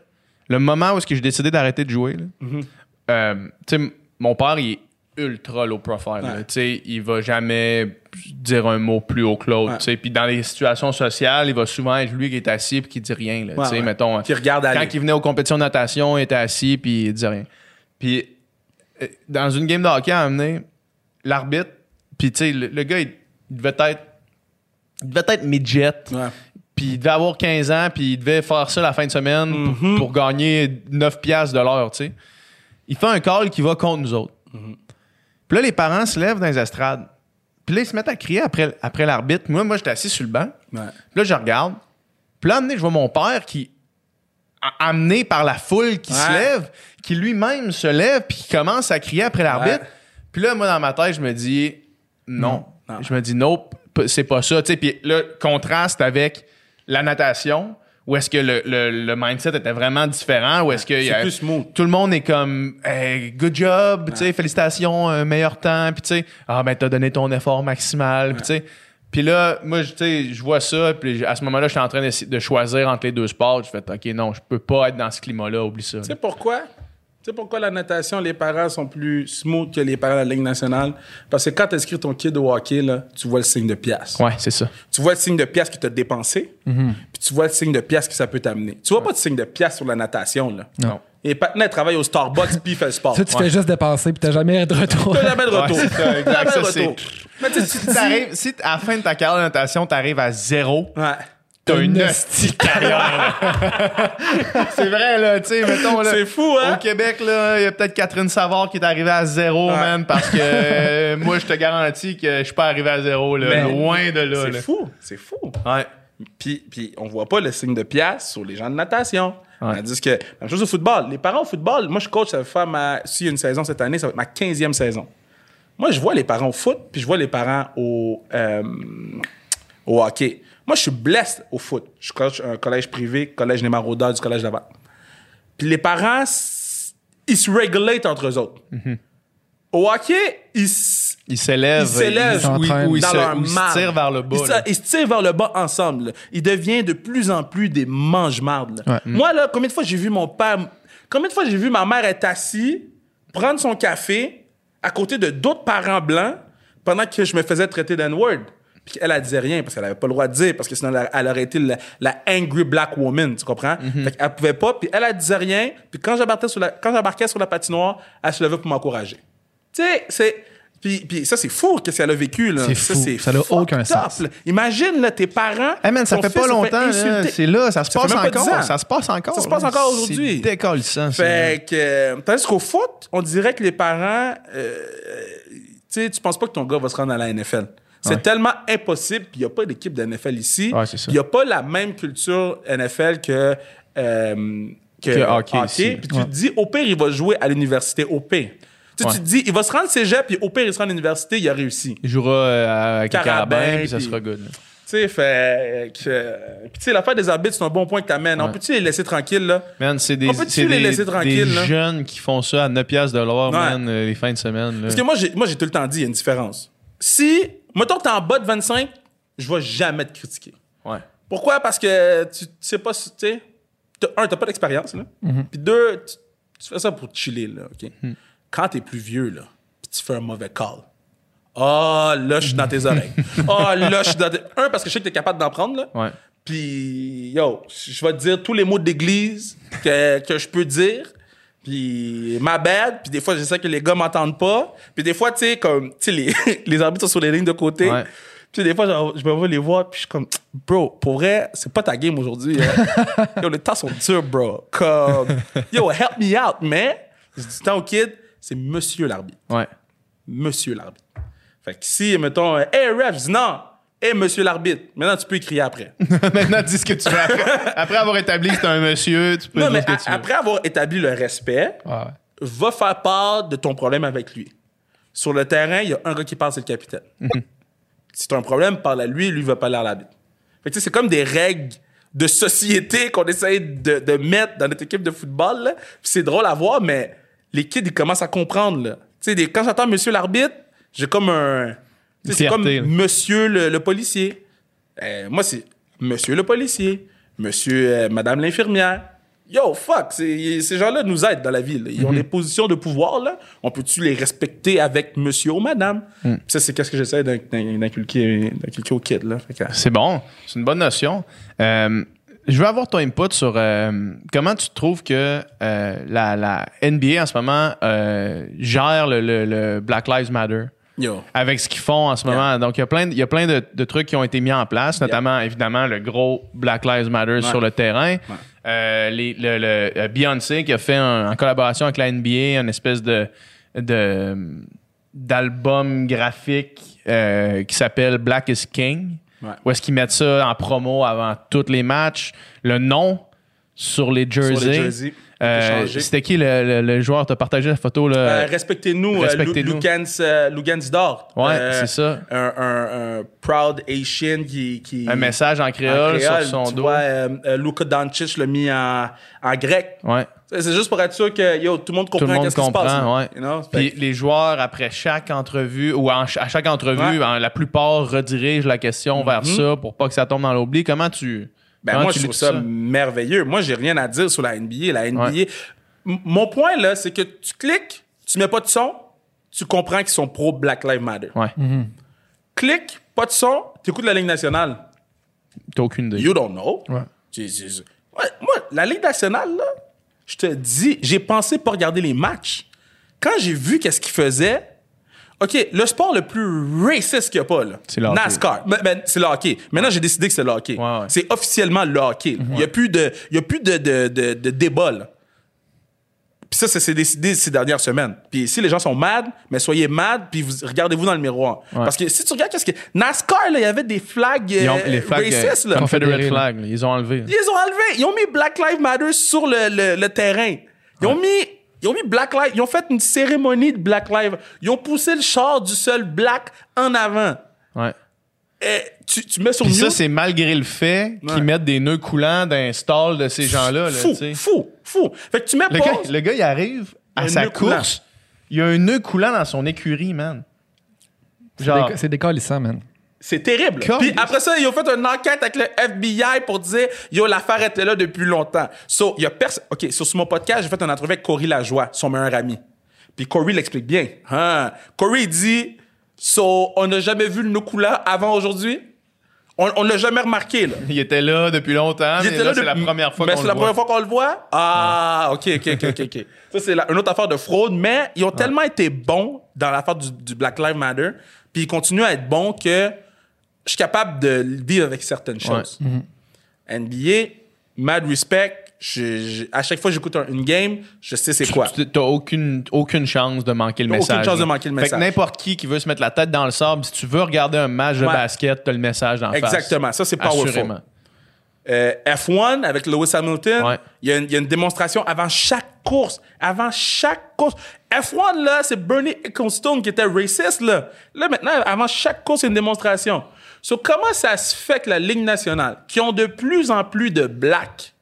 le moment où j'ai décidé d'arrêter de jouer. là. Mm-hmm. Euh, tu sais, mon père, il est ultra low profile. Ouais. Tu sais, il va jamais dire un mot plus haut que l'autre. Ouais. tu sais. Puis dans les situations sociales, il va souvent être lui qui est assis puis qui dit rien. là. Ouais, Tu sais, ouais. mettons, Qui regarde quand aller. il venait aux compétitions de natation, il était assis puis il disait rien. Puis dans une game de hockey à amener, l'arbitre, puis tu sais, le, le gars, il, il devait être. Il devait être midget. Ouais. Puis il devait avoir 15 ans, puis il devait faire ça la fin de semaine pour, Mhm. pour gagner 9 piastres de l'heure, tu sais. Il fait un call qui va contre nous autres. Mhm. Puis là, les parents se lèvent dans les estrades. Puis là, ils se mettent à crier après, après l'arbitre. Moi, moi j'étais assis sur le banc. Ouais. Puis là, je regarde. Puis là, amené, je vois mon père qui, amené par la foule qui se lève, qui lui-même se lève, puis qui commence à crier après l'arbitre. Ouais. Puis là, moi, dans ma tête, je me dis, non. Non. Je me dis, nope, c'est pas ça. Tu sais, puis le contraste avec la natation, où est-ce que le, le- le mindset était vraiment différent, où est-ce que C'est a- plus tout le monde est comme hey, good job, tu sais, félicitations, un meilleur temps, puis tu sais, ah ben t'as donné ton effort maximal, puis tu sais. Puis là, moi, je- tu sais, je vois ça, puis à ce moment-là, je suis en train de, de choisir entre les deux sports. Je fais, OK, non, je peux pas être dans ce climat-là, oublie ça. Tu sais pourquoi? Tu sais pourquoi la natation, les parents sont plus smooth que les parents de la Ligue nationale? Parce que quand tu inscris ton kid au hockey, là, tu vois le signe de pièce. Ouais, c'est ça. Tu vois le signe de pièce que tu as dépensé, Mhm. puis tu vois le signe de pièce que ça peut t'amener. Tu vois pas de signe de pièce sur la natation. Là. Non. Et Patna travaille au Starbucks puis il fait le sport. Ça, tu fais juste dépenser puis t'as jamais de retour. T'as jamais de retour. Ouais, exact. Jamais de Ça, retour. Mais tu sais, T'arrives- si à la fin de ta carrière de natation, t'arrives à zéro, Ouais. t'as une hostie carrière. c'est vrai, là, tu sais, mettons, là. C'est fou, hein? Au Québec, là, il y a peut-être Catherine Savard qui est arrivée à zéro, Ouais. man, parce que euh, moi, je te garantis que je suis pas arrivé à zéro, là. Mais- Loin de là, C'est fou. C'est fou. Ouais. Puis, puis on voit pas le signe de pièce sur les gens de natation. Ouais. Tandis que, même chose au football. Les parents au football, moi, je coach, ça va faire ma, s'il y a une saison cette année, ça va être ma 15e saison. Moi, je vois les parents au foot, puis je vois les parents au, euh, au hockey. Moi, je suis blessé au foot. Je coach un collège privé, collège maraudeurs du collège d'avant. Puis les parents, ils se régulent entre eux autres. Au hockey, ils, Ils s'élèvent. Ils s'élèvent Ou, s'entraînent ou ils dans se, leur ou ils se tirent vers le bas. Ils, se- là. ils se tirent vers le bas ensemble. là. Ils deviennent de plus en plus des mange-mardes. Ouais. Moi, là, combien de fois j'ai vu mon père... Combien de fois j'ai vu ma mère être assise, prendre son café à côté de d'autres parents blancs pendant que je me faisais traiter d'un-word? Puis elle, elle disait rien parce qu'elle avait pas le droit de dire, parce que sinon elle, elle aurait été la, la angry black woman, tu comprends? Fait qu'elle pouvait pas, puis elle, elle disait rien. Puis quand j'embarquais sur la, quand j'embarquais sur la patinoire, elle se levait pour m'encourager. Tu sais, c'est. Puis, puis ça, c'est fou qu'est-ce qu'elle a vécu, là. C'est Ça, fou. Ça n'a fucked aucun sens. là. Imagine, là, tes parents. Hey man, ça fait pas longtemps, c'est là, ça se Ça passe encore, ça se passe encore. Ça se passe encore aujourd'hui. Décollissant, ça. Fait que, euh, tandis qu'au foot, on dirait que les parents, euh, tu sais, tu penses pas que ton gars va se rendre à la NFL. C'est Ouais. tellement impossible, puis il n'y a pas d'équipe de NFL ici. Ouais, ça. Il n'y a pas la même culture NFL que, euh, que, Que hockey. Puis tu te dis, au pire, il va jouer à l'université, au pire. Tu, sais, Ouais. tu te dis, il va se rendre cégep, puis au pire, il sera à l'université, il a réussi. Il jouera euh, les Carabin, puis ça sera good. Tu sais, fait que. Puis, tu sais, l'affaire des arbitres, c'est un bon point que t'amènes. On Ouais. peut-tu les laisser tranquilles, là? Man, c'est des, On peut-tu les des, là? jeunes qui font ça à 9 piastres de l'or, Ouais. man, euh, les fins de semaine. là. Parce que moi, j'ai, moi, j'ai tout le temps dit, il y a une différence. Si, mettons que t'es en bas de 25, je vais jamais te critiquer. Ouais. Pourquoi? Parce que tu, tu sais pas, tu sais, un, t'as pas d'expérience, là. Puis deux, tu, tu fais ça pour chiller, là, OK? Quand t'es plus vieux, là, puis tu fais un mauvais call. Ah, là, je suis dans tes oreilles. Ah, là, je suis dans tes... Un, parce que je sais que t'es capable d'en prendre, là. Ouais. Puis, yo, je vais te dire tous les mots d'église que, que je peux dire. Puis, ma bad. Puis, des fois, je sais que les gars m'entendent pas. Puis, des fois, tu sais, comme, tu sais, les, les arbitres sont sur les lignes de côté. Ouais. Puis, des fois, genre, je me vois les voir. Puis, je suis comme, bro, pour vrai, c'est pas ta game aujourd'hui. hein. yo, les temps sont durs, bro. Comme, yo, help me out. Mais, je dis tant au kid, c'est monsieur l'arbitre. Ouais. Monsieur l'arbitre. Fait que si, mettons, hey, ref, je dis non. Hey, monsieur l'arbitre. Maintenant, tu peux crier après. Maintenant, dis ce que tu veux. Après, après avoir établi que t'es un monsieur, tu peux Non, dire mais ce que tu veux. après avoir établi le respect, Ouais. va faire part de ton problème avec lui. Sur le terrain, il y a un gars qui parle, c'est le capitaine. Mhm. si tu as un problème, parle à lui, lui va parler à l'arbitre. Fait que, tu sais, c'est comme des règles de société qu'on essaye de, de mettre dans notre équipe de football. là. Puis c'est drôle à voir, mais les kids, ils commencent à comprendre. Là. Tu sais, quand j'entends monsieur l'arbitre, j'ai comme un... C'est comme là. monsieur le, le policier. Euh, moi, c'est monsieur le policier, monsieur, euh, madame l'infirmière. Yo, fuck, ces gens-là nous aident dans la vie. là. Ils ont des positions de pouvoir, là. On peut-tu les respecter avec monsieur ou madame? Puis Ça, c'est qu'est-ce que j'essaie d'in- d'in- d'inculquer aux kids, là. C'est bon, c'est une bonne notion. Euh, je veux avoir ton input sur euh, comment tu trouves que euh, la, la NBA en ce moment euh, gère le, le- le Black Lives Matter? Yo. avec ce qu'ils font en ce Yeah. moment. Donc, il y a plein, de, il y a plein de, de trucs qui ont été mis en place, notamment, évidemment, le gros Black Lives Matter sur le terrain. Les- le, le- Beyoncé qui a fait un- en collaboration avec la NBA une espèce de, de d'album graphique qui s'appelle Black is King. Ouais. Où est-ce qu'ils mettent ça en promo avant tous les matchs? Le nom sur les jerseys. Sur les jerseys. Euh. C'était qui le, le- le joueur? T'as partagé la photo? Là? Euh, respectez-nous, euh, respectez-nous. Lu- Lugans, euh, Lugansdorf. Ouais, Euh, c'est ça. Un, un- un proud Asian qui, qui Un message en en créole, sur son tu dos. vois, euh, euh, Luka Doncic l'a mis en, en grec. Ouais. C'est juste pour être sûr que yo, tout le monde comprend qu'est-ce qui se passe. ouais. You know? Puis Fait les joueurs, après chaque entrevue, ou en à chaque entrevue, Ouais. la plupart redirigent la question vers ça pour pas que ça tombe dans l'oubli. Comment tu. Ben moi, je trouve ça, merveilleux. Moi, j'ai rien à dire sur la NBA. La NBA, mon point, là, c'est que tu cliques, tu mets pas de son, tu comprends qu'ils sont pro Black Lives Matter. Ouais. Clique, pas de son, tu écoutes la Ligue nationale. T'as aucune idée. You don't know. Ouais. Moi, la Ligue nationale, là, je te dis, j'ai pensé pas regarder les matchs. Quand j'ai vu qu'est-ce qu'ils faisaient, OK, le sport le plus raciste qu'il n'y a pas, là, C'est le hockey. NASCAR. Ben, ben, c'est le hockey. Maintenant, j'ai décidé que c'est le hockey. Ouais, ouais. C'est officiellement le hockey. là. Il n'y a plus de, il y a plus de, de, de, de débat, là. Puis ça, ça s'est décidé ces dernières semaines. Puis si les gens sont mad, mais soyez mad, puis vous, regardez-vous dans le miroir. Parce que si tu regardes, qu'est-ce que. NASCAR, là, il y avait des flags, Ils ont euh, les flags euh, racistes, là. Confederate Confédérés, là. flag, là, ils ont enlevé. Ils ont enlevés. Ils ont mis Black Lives Matter sur le, le, le terrain. Ils ont mis. Ils ont mis Black Lives. Ils ont fait une cérémonie de Black Lives. Ils ont poussé le char du seul black en avant. Ouais. Et tu, tu mets sur Puis ça, c'est malgré le fait Ouais. qu'ils mettent des nœuds coulants dans un stall de ces gens-là. là, fou, fou, fou. Fait que tu mets Le gars, pause. le gars, il arrive à sa coulant. course. Il y a un nœud coulant dans son écurie, man. Genre, C'est décalissant, man. C'est terrible. Puis après ça, ils ont fait une enquête avec le FBI pour dire Yo, l'affaire était là depuis longtemps. So, il y a personne. OK, sur mon podcast, j'ai fait une entrevue avec Corey Lajoie, son meilleur ami. Puis Corey l'explique bien. Hein? Corey il dit So, on n'a jamais vu le Nukula avant aujourd'hui? On, on l'a jamais remarqué, là. il était là depuis longtemps, Il mais là, c'est la première fois Mais qu'on c'est le la voit. première fois qu'on le voit? Ah, OK, OK, OK, OK. ok. Ça, c'est la- une autre affaire de fraude, mais ils ont tellement été bons dans l'affaire du, du Black Lives Matter, puis ils continuent à être bons que je suis capable de vivre avec certaines choses. NBA, mad respect. je- je- à chaque fois que j'écoute un- une game, je sais c'est quoi. Tu- T'as aucune, aucune chance de manquer le T'as aucune message. chance de manquer le Fait message. que n'importe qui qui veut se mettre la tête dans le sable, si tu veux regarder un match de basket, t'as le message dans la face. Exactement. Ça, c'est powerful. Assurément. Euh, F1 avec Lewis Hamilton, Ouais. il y, a une- il y a une démonstration avant chaque course. Avant chaque course. F1, là, c'est Bernie Ecclestone qui était raciste, là. Là, maintenant, avant chaque course, c'est une démonstration. So, comment ça se fait que la Ligue nationale, qui ont de plus en plus de blacks,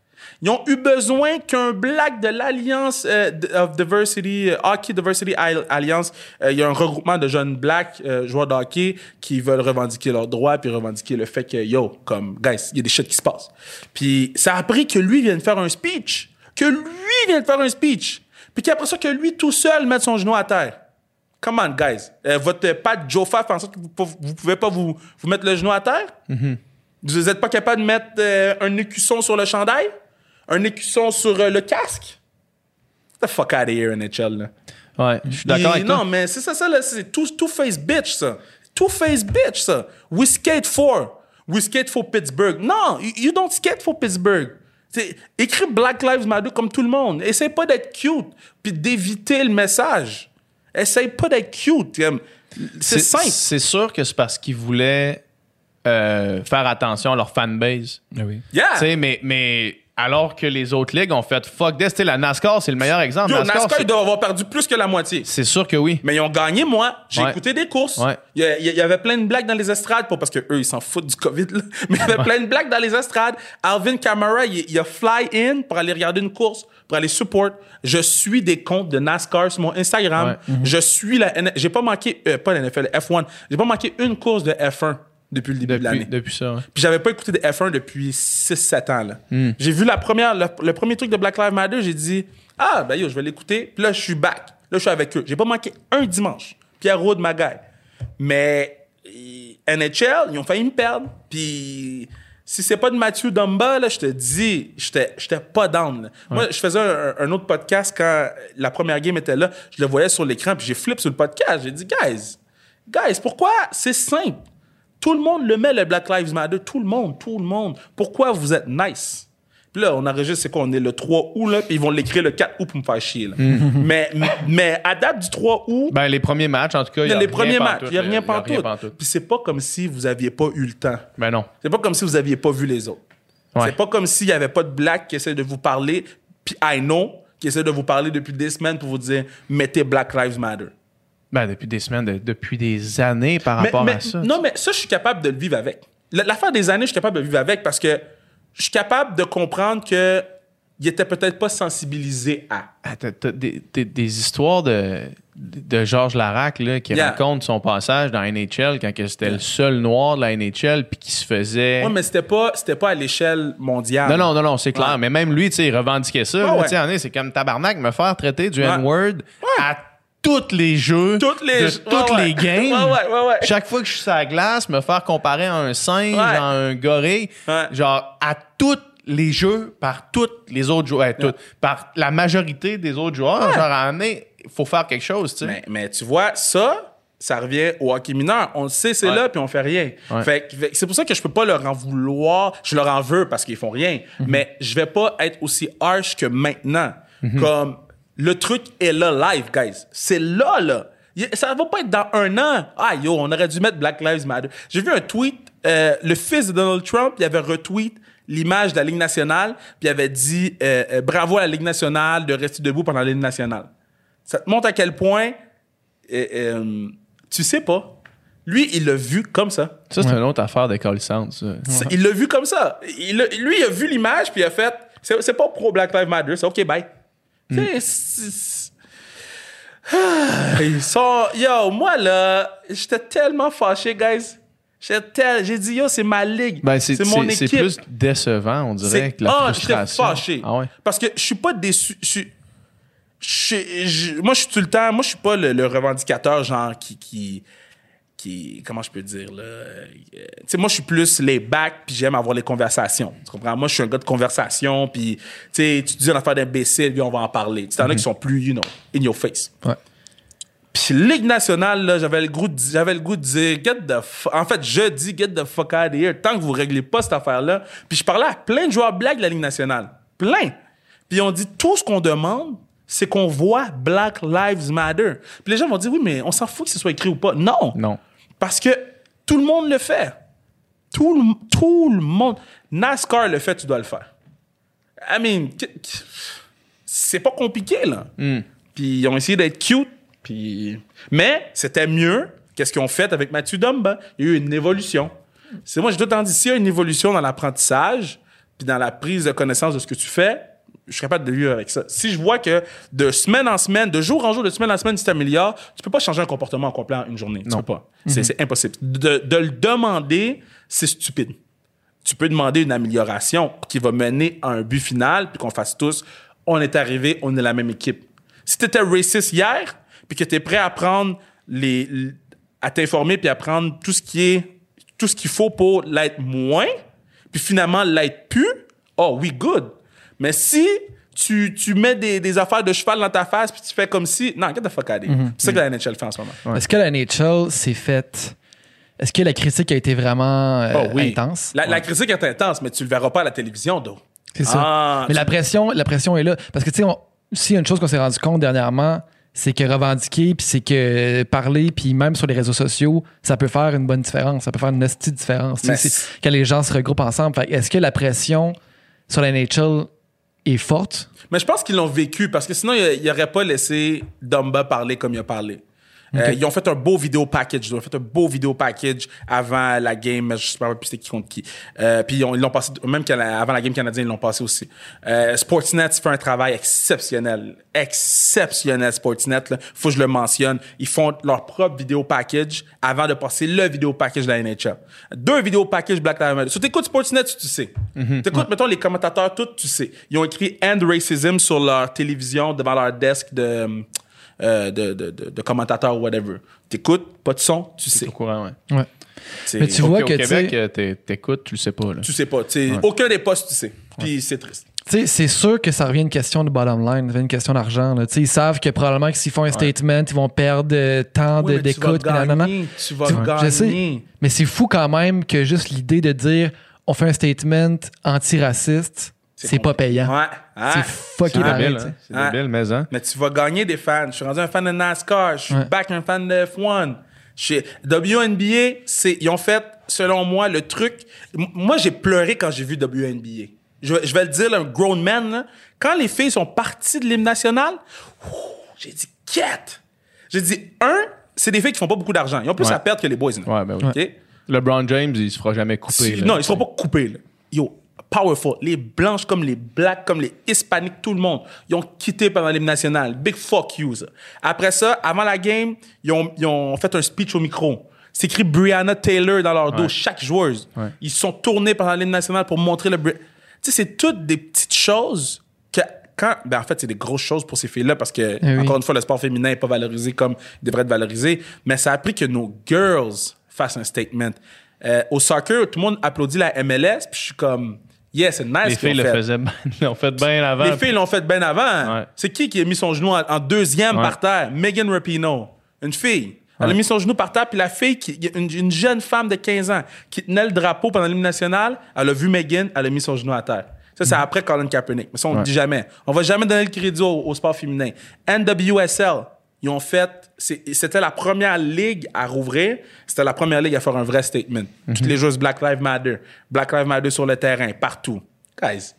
ils ont eu besoin qu'un black de l'Alliance euh, of Diversity, euh, Hockey Diversity Al- Alliance, euh, il y a un regroupement de jeunes blacks joueurs de hockey qui veulent revendiquer leurs droits puis revendiquer le fait que, yo, comme, guys, il y a des shit qui se passent. Puis ça a pris que lui vienne faire un speech. Que lui vienne faire un speech. Puis qu'après ça, que lui tout seul mette son genou à terre. Come on, guys. Euh, votre Pat Jofa fait en sorte que vous, vous pouvez pas vous, vous mettre le genou à terre? Vous n'êtes pas capable de mettre euh, un écusson sur le chandail? Un écusson sur euh, le casque? Get the fuck out of here, NHL. Là. Ouais, je suis d'accord avec Non, toi. mais c'est ça, ça. C'est two, two face bitch, ça. Two face bitch, ça. We skate for. We skate for Pittsburgh. Non, you, you don't skate for Pittsburgh. Écris Black Lives Matter comme tout le monde. Essaye pas d'être cute puis d'éviter le message. Essaye pas d'être cute. comme- C'est simple. C'est sûr que c'est parce qu'ils voulaient euh, faire attention à leur fanbase. Ah oui. Yeah. Tu sais, mais, mais alors que les autres ligues ont fait fuck this, tu sais, la NASCAR, c'est le meilleur exemple. Yo, NASCAR, NASCAR, ils doivent avoir perdu plus que la moitié. c'est sûr que oui. Mais ils ont gagné, moi. J'ai Ouais. écouté des courses. Ouais. Il y, a- il y avait plein de blagues dans les estrades, pas parce que eux ils s'en foutent du COVID, là. mais il y avait plein de blagues dans les estrades. Alvin Kamara, il, il a fly in pour aller regarder une course, pour aller support. Je suis des comptes de NASCAR sur mon Instagram. Ouais. Je suis la J'ai pas manqué, euh, pas la NFL, F1. J'ai pas manqué une course de F1 depuis le début de l'année. depuis ça. ouais. Puis j'avais pas écouté de F1 depuis 6-7 ans. là. Hmm. J'ai vu la première, le, le premier truc de Black Lives Matter, j'ai dit Ah, ben yo, je vais l'écouter. Puis là, je suis back. Là, je suis avec eux. J'ai pas manqué un dimanche. Pierre Roud, ma guy. Mais euh, NHL, ils ont failli me perdre. Puis si c'est pas de Mathieu Dumba, là, je te dis, j'étais j'étais pas down. Moi, je faisais un, un autre podcast quand la première game était là. Je le voyais sur l'écran, puis j'ai flip sur le podcast. J'ai dit, guys, guys, pourquoi? C'est simple. Tout le monde le met, le Black Lives Matter. Tout le monde, tout le monde. Pourquoi vous êtes nice? Puis là, on enregistre, c'est quoi? On est le 3 août, là, puis ils vont l'écrire le 4 août pour me faire chier, là. mais, mais à date du 3 août, Ben, les premiers matchs, en tout cas, il y a les premiers matchs, il n'y a rien pantoute. Puis c'est pas comme si vous aviez pas eu le temps. Ben non. C'est pas comme si vous aviez pas vu les autres. Ouais. C'est pas comme s'il y avait pas de black qui essaie de vous parler, puis I know, qui essaie de vous parler depuis des semaines pour vous dire mettez Black Lives Matter. Ben, depuis des semaines, de- depuis des années par Mais- rapport mais- à ça. Non, mais ça, je suis capable de le vivre avec. L'affaire des années, je suis capable de le vivre avec parce que je suis capable de comprendre que il était peut-être pas sensibilisé à. Ah, t'as- t'as des, des- des histoires de, de Georges Larac là, qui Yeah. raconte son passage dans NHL quand c'était le seul noir de la NHL puis qui se faisait. Ouais, mais c'était pas, c'était pas à l'échelle mondiale. Non, non, non, non, c'est clair. Ouais. Mais même lui, tu sais, il revendiquait ça. Ouais. tu sais, C'est comme tabarnak, me faire traiter du Ouais. N-word à tous les jeux, Toutes les, de ouais, toutes ouais. les games. Ouais. Chaque fois que je suis sur la glace, me faire comparer à un singe, à un gorille, genre à tous les jeux par tous les autres joueurs, toutes, par la majorité des autres joueurs. Genre, en est, il faut faire quelque chose, tu sais. Mais, mais tu vois, ça, ça revient au hockey mineur. On le sait, c'est là, puis on fait rien. Fait, c'est pour ça que je peux pas leur en vouloir. Je leur en veux parce qu'ils font rien. Mhm. Mais je vais pas être aussi harsh que maintenant. Comme le truc est là live, guys. C'est là, là. Ça va pas être dans un an. Ah, yo, on aurait dû mettre Black Lives Matter. J'ai vu un tweet, euh, le fils de Donald Trump, il avait retweet l'image de la Ligue nationale, puis il avait dit euh, euh, bravo à la Ligue nationale de rester debout pendant la Ligue nationale. Ça te montre à quel point euh, euh, tu sais pas. Lui, il l'a vu comme ça. Ça, c'est une autre affaire de colissante, ça. Il l'a vu comme ça. Il a- lui, il a vu l'image, puis il a fait c'est c'est pas pro Black Lives Matter, c'est OK, bye. Mm. Ah, Ils sont. Yo, moi, là, j'étais tellement fâché, guys. J'ai dit, yo, c'est ma ligue. Ben, c'est mon c'est- c'est équipe. plus décevant, on dirait, que la ah, frustration. fâché. Ah ouais. Parce que je suis pas déçu. Moi, je suis tout le temps. Moi, je suis pas le, le revendicateur, genre, qui. qui qui, comment je peux dire là euh, tu sais moi je suis plus les back puis j'aime avoir les conversations tu comprends? Moi je suis un gars de conversation puis tu sais tu dis une affaire d'imbécile puis on va en parler tu t'en as qui sont plus you know in your face Ouais. puis Ligue nationale, là, j'avais le goût de, j'avais le goût de dire, get the En fait, je dis, get the fuck out of here. Tant que vous réglez pas cette affaire-là. Puis je parlais à plein de joueurs black de la Ligue nationale. Plein. Puis on dit, tout ce qu'on demande, c'est qu'on voit Black Lives Matter. Puis les gens vont dire, oui, mais on s'en fout que ce soit écrit ou pas. Non. Non. Parce que tout le monde le fait. Tout le, tout le monde. NASCAR le fait, tu dois le faire. I mean, c'est pas compliqué, là. Puis ils ont essayé d'être cute. Puis... Mais c'était mieux qu'est-ce qu'ils ont fait avec Mathieu Dumba. Il y a eu une évolution. C'est moi, j'ai tout le temps dit, s'il y a une évolution dans l'apprentissage, puis dans la prise de connaissance de ce que tu fais, je suis capable de vivre avec ça. Si je vois que de semaine en semaine, de jour en jour, de semaine en semaine, tu t'améliores, tu peux pas changer un comportement en complet en une journée. Tu Non. peux pas. C'est c'est impossible. De, de le demander, c'est stupide. Tu peux demander une amélioration qui va mener à un but final, puis qu'on fasse tous, on est arrivé, on est la même équipe. Si tu étais raciste hier, puis que tu es prêt à prendre les, à t'informer puis à prendre tout ce qui est tout ce qu'il faut pour l'être moins, puis finalement l'être plus, oh oui, good. Mais si tu, tu mets des, des affaires de cheval dans ta face puis tu fais comme si. Non, get the fuck out of here. C'est ça que la NHL fait en ce moment. Est-ce que la NHL s'est faite. Est-ce que la critique a été vraiment euh, Oh oui. intense? La, la critique est intense, mais tu le verras pas à la télévision, d'eau. C'est ça. Ah, Mais la pression, la pression est là. Parce que, tu sais, on- s'il y a une chose qu'on s'est rendu compte dernièrement, c'est que revendiquer, puis c'est que parler, puis même sur les réseaux sociaux, ça peut faire une bonne différence. Ça peut faire une hostie de différence. Tu sais, Mais c'est- c'est- quand les gens se regroupent ensemble. Fait que Est-ce que la pression sur la NHL Mais je pense qu'ils l'ont vécu parce que sinon, ils n'auraient pas laissé Dumba parler comme il a parlé. Euh, ils ont fait un beau vidéo package. Ils ont fait un beau vidéo package avant la game. Je sais pas plus c'était qui contre qui. Euh, puis ils ont- ils l'ont passé, même avant la game canadienne, ils l'ont passé aussi. Euh, Sportsnet fait un travail exceptionnel. Exceptionnel, Sportsnet. Là. Faut que je le mentionne. Ils font leur propre vidéo package avant de passer le vidéo package de la NHL. Deux vidéos package Black Lives Matter. Si tu écoutes Sportsnet, tu sais. T'écoutes, mettons, les commentateurs, tout, tu sais. Ils ont écrit End Racism sur leur télévision devant leur desk de, euh, de, de, de, de commentateurs ou whatever. T'écoutes, pas de son, tu sais. Au courant, ouais. Ouais. C'est- Mais tu Au- vois au que, tu Québec, sais- euh, t'é- t'écoutes, tu le sais pas. Là. Tu sais pas. Aucun des postes, tu sais. Puis c'est triste. Tu sais, c'est sûr que ça revient à une question de bottom line, ça revient à une question d'argent. là. Tu sais, Ils savent que probablement que s'ils font un statement, ils vont perdre euh, tant Oui, mais tu vas d'écoute. gagner, Tu vas Tu- gagner. Je sais. Mais c'est fou quand même que juste l'idée de dire on fait un statement antiraciste, c'est pas payant. Ouais. C'est fucking débile, hein? C'est Ouais. débile, mais hein? Mais tu vas gagner des fans. Je suis rendu un fan de NASCAR. Je suis Ouais. back un fan de F1. Chez WNBA, c'est, ils ont fait, selon moi, le truc. Moi, j'ai pleuré quand j'ai vu WNBA. Je, vais- je vais le dire, là, un grown man, là. quand les filles sont parties de l'hymne national, j'ai dit, quête! J'ai dit, un, c'est des filles qui font pas beaucoup d'argent. Ils ont plus Ouais. à perdre que les boys. là. Ouais, ben oui. LeBron James, il se fera jamais couper. Si- là. non, ils seront pas coupés. Là. Yo, powerful. Les blanches comme les blacks, comme les hispaniques, tout le monde. Ils ont quitté pendant l'hymne national. Big fuck you, ça. Après ça, avant la game, ils ont, ils ont fait un speech au micro. C'est écrit Brianna Taylor dans leur dos, Ouais. chaque joueuse. Ouais. Ils sont tournés pendant l'hymne national pour montrer le... Tu sais, c'est toutes des petites choses que quand... Ben, en fait, c'est des grosses choses pour ces filles-là parce que, Eh oui. encore une fois, le sport féminin n'est pas valorisé comme il devrait être valorisé. Mais ça a pris que nos girls fassent un statement. Euh, au soccer, tout le monde applaudit la MLS, puis je suis comme... Yeah, c'est nice Les filles ont le fait. l'ont fait bien avant. Les filles l'ont fait bien avant. Ouais. C'est qui qui a mis son genou en, en deuxième Ouais. par terre? Megan Rapinoe. Une fille. Elle a mis son genou par terre, puis la fille, qui, une, une jeune femme de 15 ans, qui tenait le drapeau pendant l'hymne national, elle a vu Megan, elle a mis son genou à terre. Ça, c'est après Colin Kaepernick. Mais ça, on ne le dit jamais. On va jamais donner le crédit au, au sport féminin. NWSL, ils ont fait... C'était la première ligue à rouvrir. C'était la première ligue à faire un vrai statement. Toutes les joueuses Black Lives Matter. Black Lives Matter sur le terrain, partout. Guys,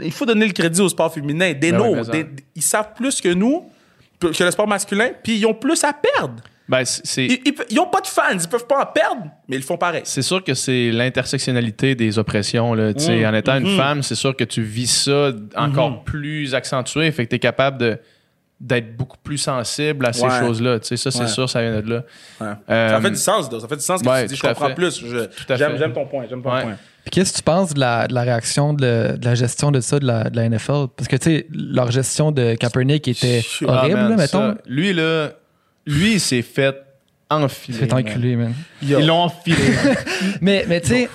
il faut donner le crédit au sport féminin. Des Ben oui, ça. des- ils savent plus que nous, que le sport masculin, puis ils ont plus à perdre. Ben, Ils, ils, ils ont pas de fans, ils peuvent pas en perdre, mais ils le font pareil. c'est sûr que c'est l'intersectionnalité des oppressions. Là. Sais, En étant une femme, c'est sûr que tu vis ça encore plus accentué. Fait que tu es capable de d'être beaucoup plus sensible à ces Ouais. choses-là. Tu sais, ça, c'est Ouais. sûr, ça vient de là. Ouais. Euh, ça fait du sens, là. ça fait du sens que ouais, tu dis, je comprends fait. plus. J'aime ton point, j'aime ton Ouais. point. Puis qu'est-ce que tu penses de la, de la réaction de, de la gestion de ça de la, de la NFL? Parce que, tu sais, leur gestion de Kaepernick était Ah, horrible, man, là, mettons. ça, lui, là, lui, il s'est fait enfiler. C'est man. enculé, man. Ils l'ont enfilé. Mais, mais tu sais...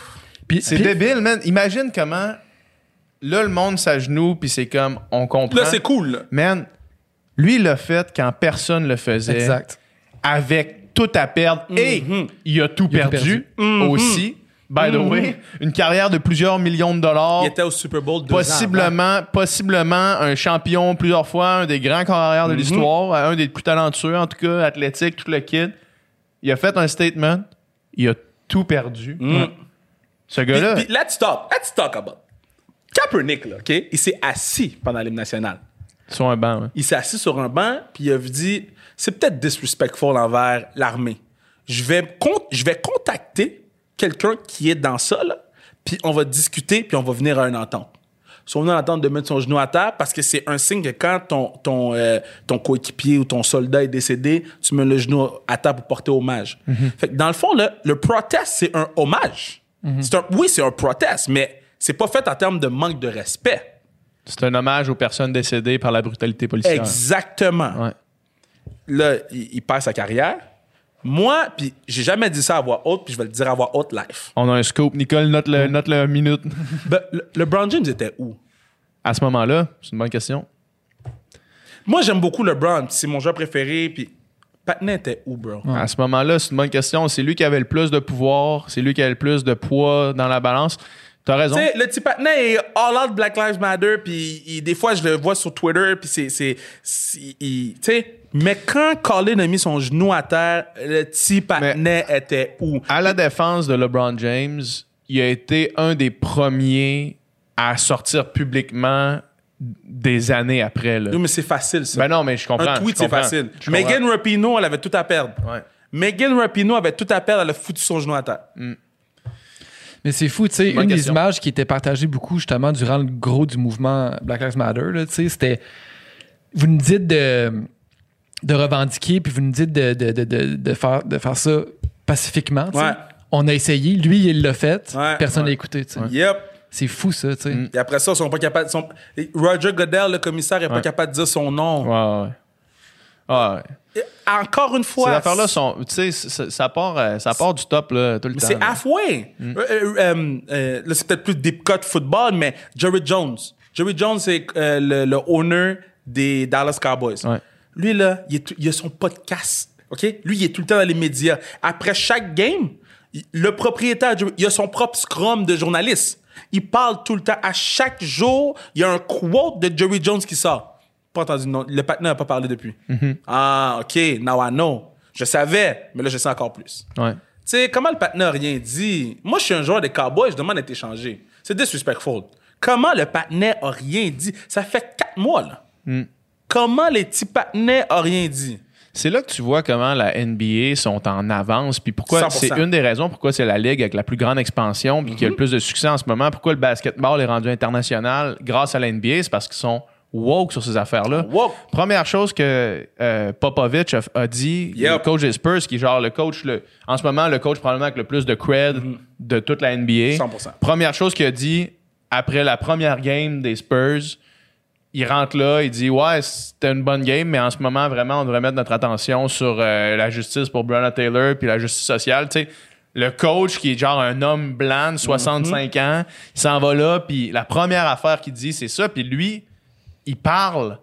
c'est débile, man. Imagine comment, là, le monde s'agenouille, puis c'est comme, on comprend. Là, c'est cool. là. Man, lui, il l'a fait quand personne le faisait. Exact. Avec tout à perdre. Et il a tout Il a tout perdu, aussi. By the way, une carrière de plusieurs millions de dollars. Il était au Super Bowl deux ans avant. Possiblement, possiblement un champion plusieurs fois, un des grands carrières de Mhm. l'histoire, un des plus talentueux, en tout cas, athlétique, tout le kid. Il a fait un statement. Il a tout perdu. Mm. Ce gars-là, let's talk, let's talk about. Kaepernick, là, OK? Il s'est assis pendant l'hymne national. Sur un banc. il s'est assis sur un banc, puis il a dit c'est peut-être disrespectful envers l'armée. Je vais, con- je vais contacter quelqu'un qui est dans ça, là, puis on va discuter, puis on va venir à une entente. Soit on a l'entente de mettre son genou à terre parce que c'est un signe que quand ton, ton, euh, ton coéquipier ou ton soldat est décédé, tu mets le genou à terre pour porter hommage. Fait que dans le fond, là, le protest, c'est un hommage. C'est un- oui, c'est un protest, mais c'est pas fait en termes de manque de respect. C'est un hommage aux personnes décédées par la brutalité policière. Exactement. Ouais. là, il, il perd sa carrière. Moi, puis j'ai jamais dit ça à voix haute, puis je vais le dire à voix haute live. On a un scoop. Nicole, note le, note le minute. Ben, le, LeBron James était où? À ce moment-là, c'est une bonne question. Moi, j'aime beaucoup LeBron, c'est mon joueur préféré, puis était où, bro? À ce moment-là, c'est une bonne question. C'est lui qui avait le plus de pouvoir. C'est lui qui avait le plus de poids dans la balance. T'as raison. Le petit Patnais est all out Black Lives Matter, puis des fois, je le vois sur Twitter, puis c'est... c'est, Tu sais, mais quand Colin a mis son genou à terre, le petit Patnais était où? À la défense de LeBron James, il a été un des premiers à sortir publiquement des années après. Là. Non, mais c'est facile, ça. Ben non, mais je comprends. Un tweet, c'est facile. Megan Rapinoe, elle avait tout à perdre. Ouais. Megan Rapinoe avait tout à perdre, elle a foutu son genou à terre. Mais c'est fou, tu sais, une des images qui était partagée beaucoup justement durant le gros du mouvement Black Lives Matter, là, tu sais, c'était. Vous nous dites de, de revendiquer, puis vous nous dites de, de, de, de, de faire, de faire ça pacifiquement. tu sais. Ouais. On a essayé, lui, il l'a fait, Ouais. personne n'a Ouais. écouté. tu sais. Yep. C'est fou, ça, tu sais. Mm. Et après ça, ils sont pas capables. sont- Roger Goodell, le commissaire, est pas capable de dire son nom. Ouais, ouais. Ah, ouais. Encore une Ces fois. affaires-là sont. Tu sais, ça, part, euh, ça part du top là, tout le Mais temps. c'est halfway. Euh, euh, euh, euh, là, c'est peut-être plus deep cut football, mais Jerry Jones. Jerry Jones, c'est le, le owner des Dallas Cowboys. Ouais. Lui, là, il, est il a son podcast. OK? Lui, il est tout le temps dans les médias. Après chaque game, le propriétaire, il a son propre scrum de journaliste. Il parle tout le temps. À chaque jour, il y a un quote de Jerry Jones qui sort. Pas entendu, non. Le partenaire n'a pas parlé depuis. Ah, OK, now I know. Je savais, mais là, je sais encore plus. Ouais. Tu sais, comment le partenaire n'a rien dit? Moi, je suis un joueur des Cowboys, je demande d'être échangé. C'est disrespectful. Comment le partenaire a rien dit? Ça fait quatre mois, là. Comment les petits partenaires ont rien dit? c'est là que tu vois comment la NBA sont en avance, puis pourquoi 100%. c'est une des raisons pourquoi c'est la ligue avec la plus grande expansion, puis qui a le plus de succès en ce moment. Pourquoi le basketball est rendu international grâce à la NBA, c'est parce qu'ils sont woke sur ces affaires-là. Woke. Première chose que euh, Popovich a, a dit, Yep. le coach des Spurs, qui est genre le coach, le, en ce moment, le coach probablement avec le plus de cred de toute la NBA. 100%. Première chose qu'il a dit après la première game des Spurs, il rentre là, il dit Ouais, c'était une bonne game, mais en ce moment, vraiment, on devrait mettre notre attention sur euh, la justice pour Breonna Taylor puis la justice sociale. Tu sais, le coach qui est genre un homme blanc, de 65 ans, il s'en va là, puis la première affaire qu'il dit, c'est ça, puis lui, il parle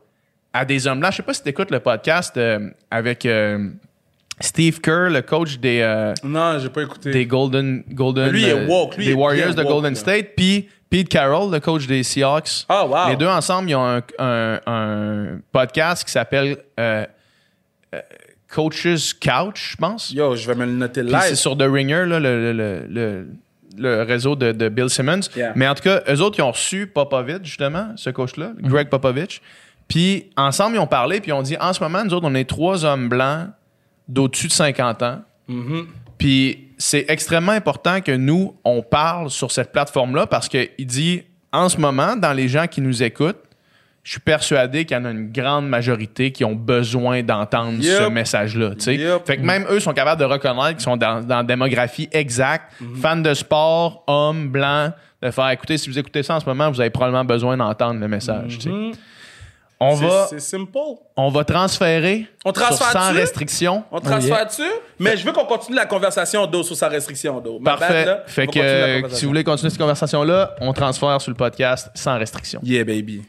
à des hommes blancs. Je sais pas si tu écoutes le podcast euh, avec euh, Steve Kerr, le coach des. euh, Non, j'ai pas écouté. des Golden, Golden Lui, il est woke. Lui, des il est Warriors de woke, Golden là. State, puis Pete Carroll, le coach des Seahawks. Ah, wow. Les deux ensemble, ils ont un, un- un podcast qui s'appelle Coaches Couch, je pense. Yo, je vais me le noter Puis c'est live. sur The Ringer, là, le, le- le- le- le réseau de, de Bill Simmons. Yeah. Mais en tout cas, eux autres, ils ont reçu Popovich, justement, ce coach-là, Mm-hmm. Greg Popovich. Puis ensemble, ils ont parlé, puis ils ont dit en ce moment, nous autres, on est trois hommes blancs d'au-dessus de 50 ans. Mm-hmm. Puis c'est extrêmement important que nous, on parle sur cette plateforme-là parce qu'il dit en ce moment, dans les gens qui nous écoutent, je suis persuadé qu'il y en a une grande majorité qui ont besoin d'entendre Yep. ce message-là. Yep. Fait que même eux sont capables de reconnaître qu'ils sont dans, dans la démographie exacte, Mm-hmm. fans de sport, hommes, blancs, de faire écouter, si vous écoutez ça en ce moment, vous avez probablement besoin d'entendre le message. sais. On. C'est- va, simple. on va transférer On transfère sur sans restriction. On transfère dessus, mais je veux qu'on continue la conversation d'eau sur sa restriction d'eau. Parfait. là, fait que euh, si vous voulez continuer cette conversation-là, on transfère sur le podcast sans restriction. Yeah, baby.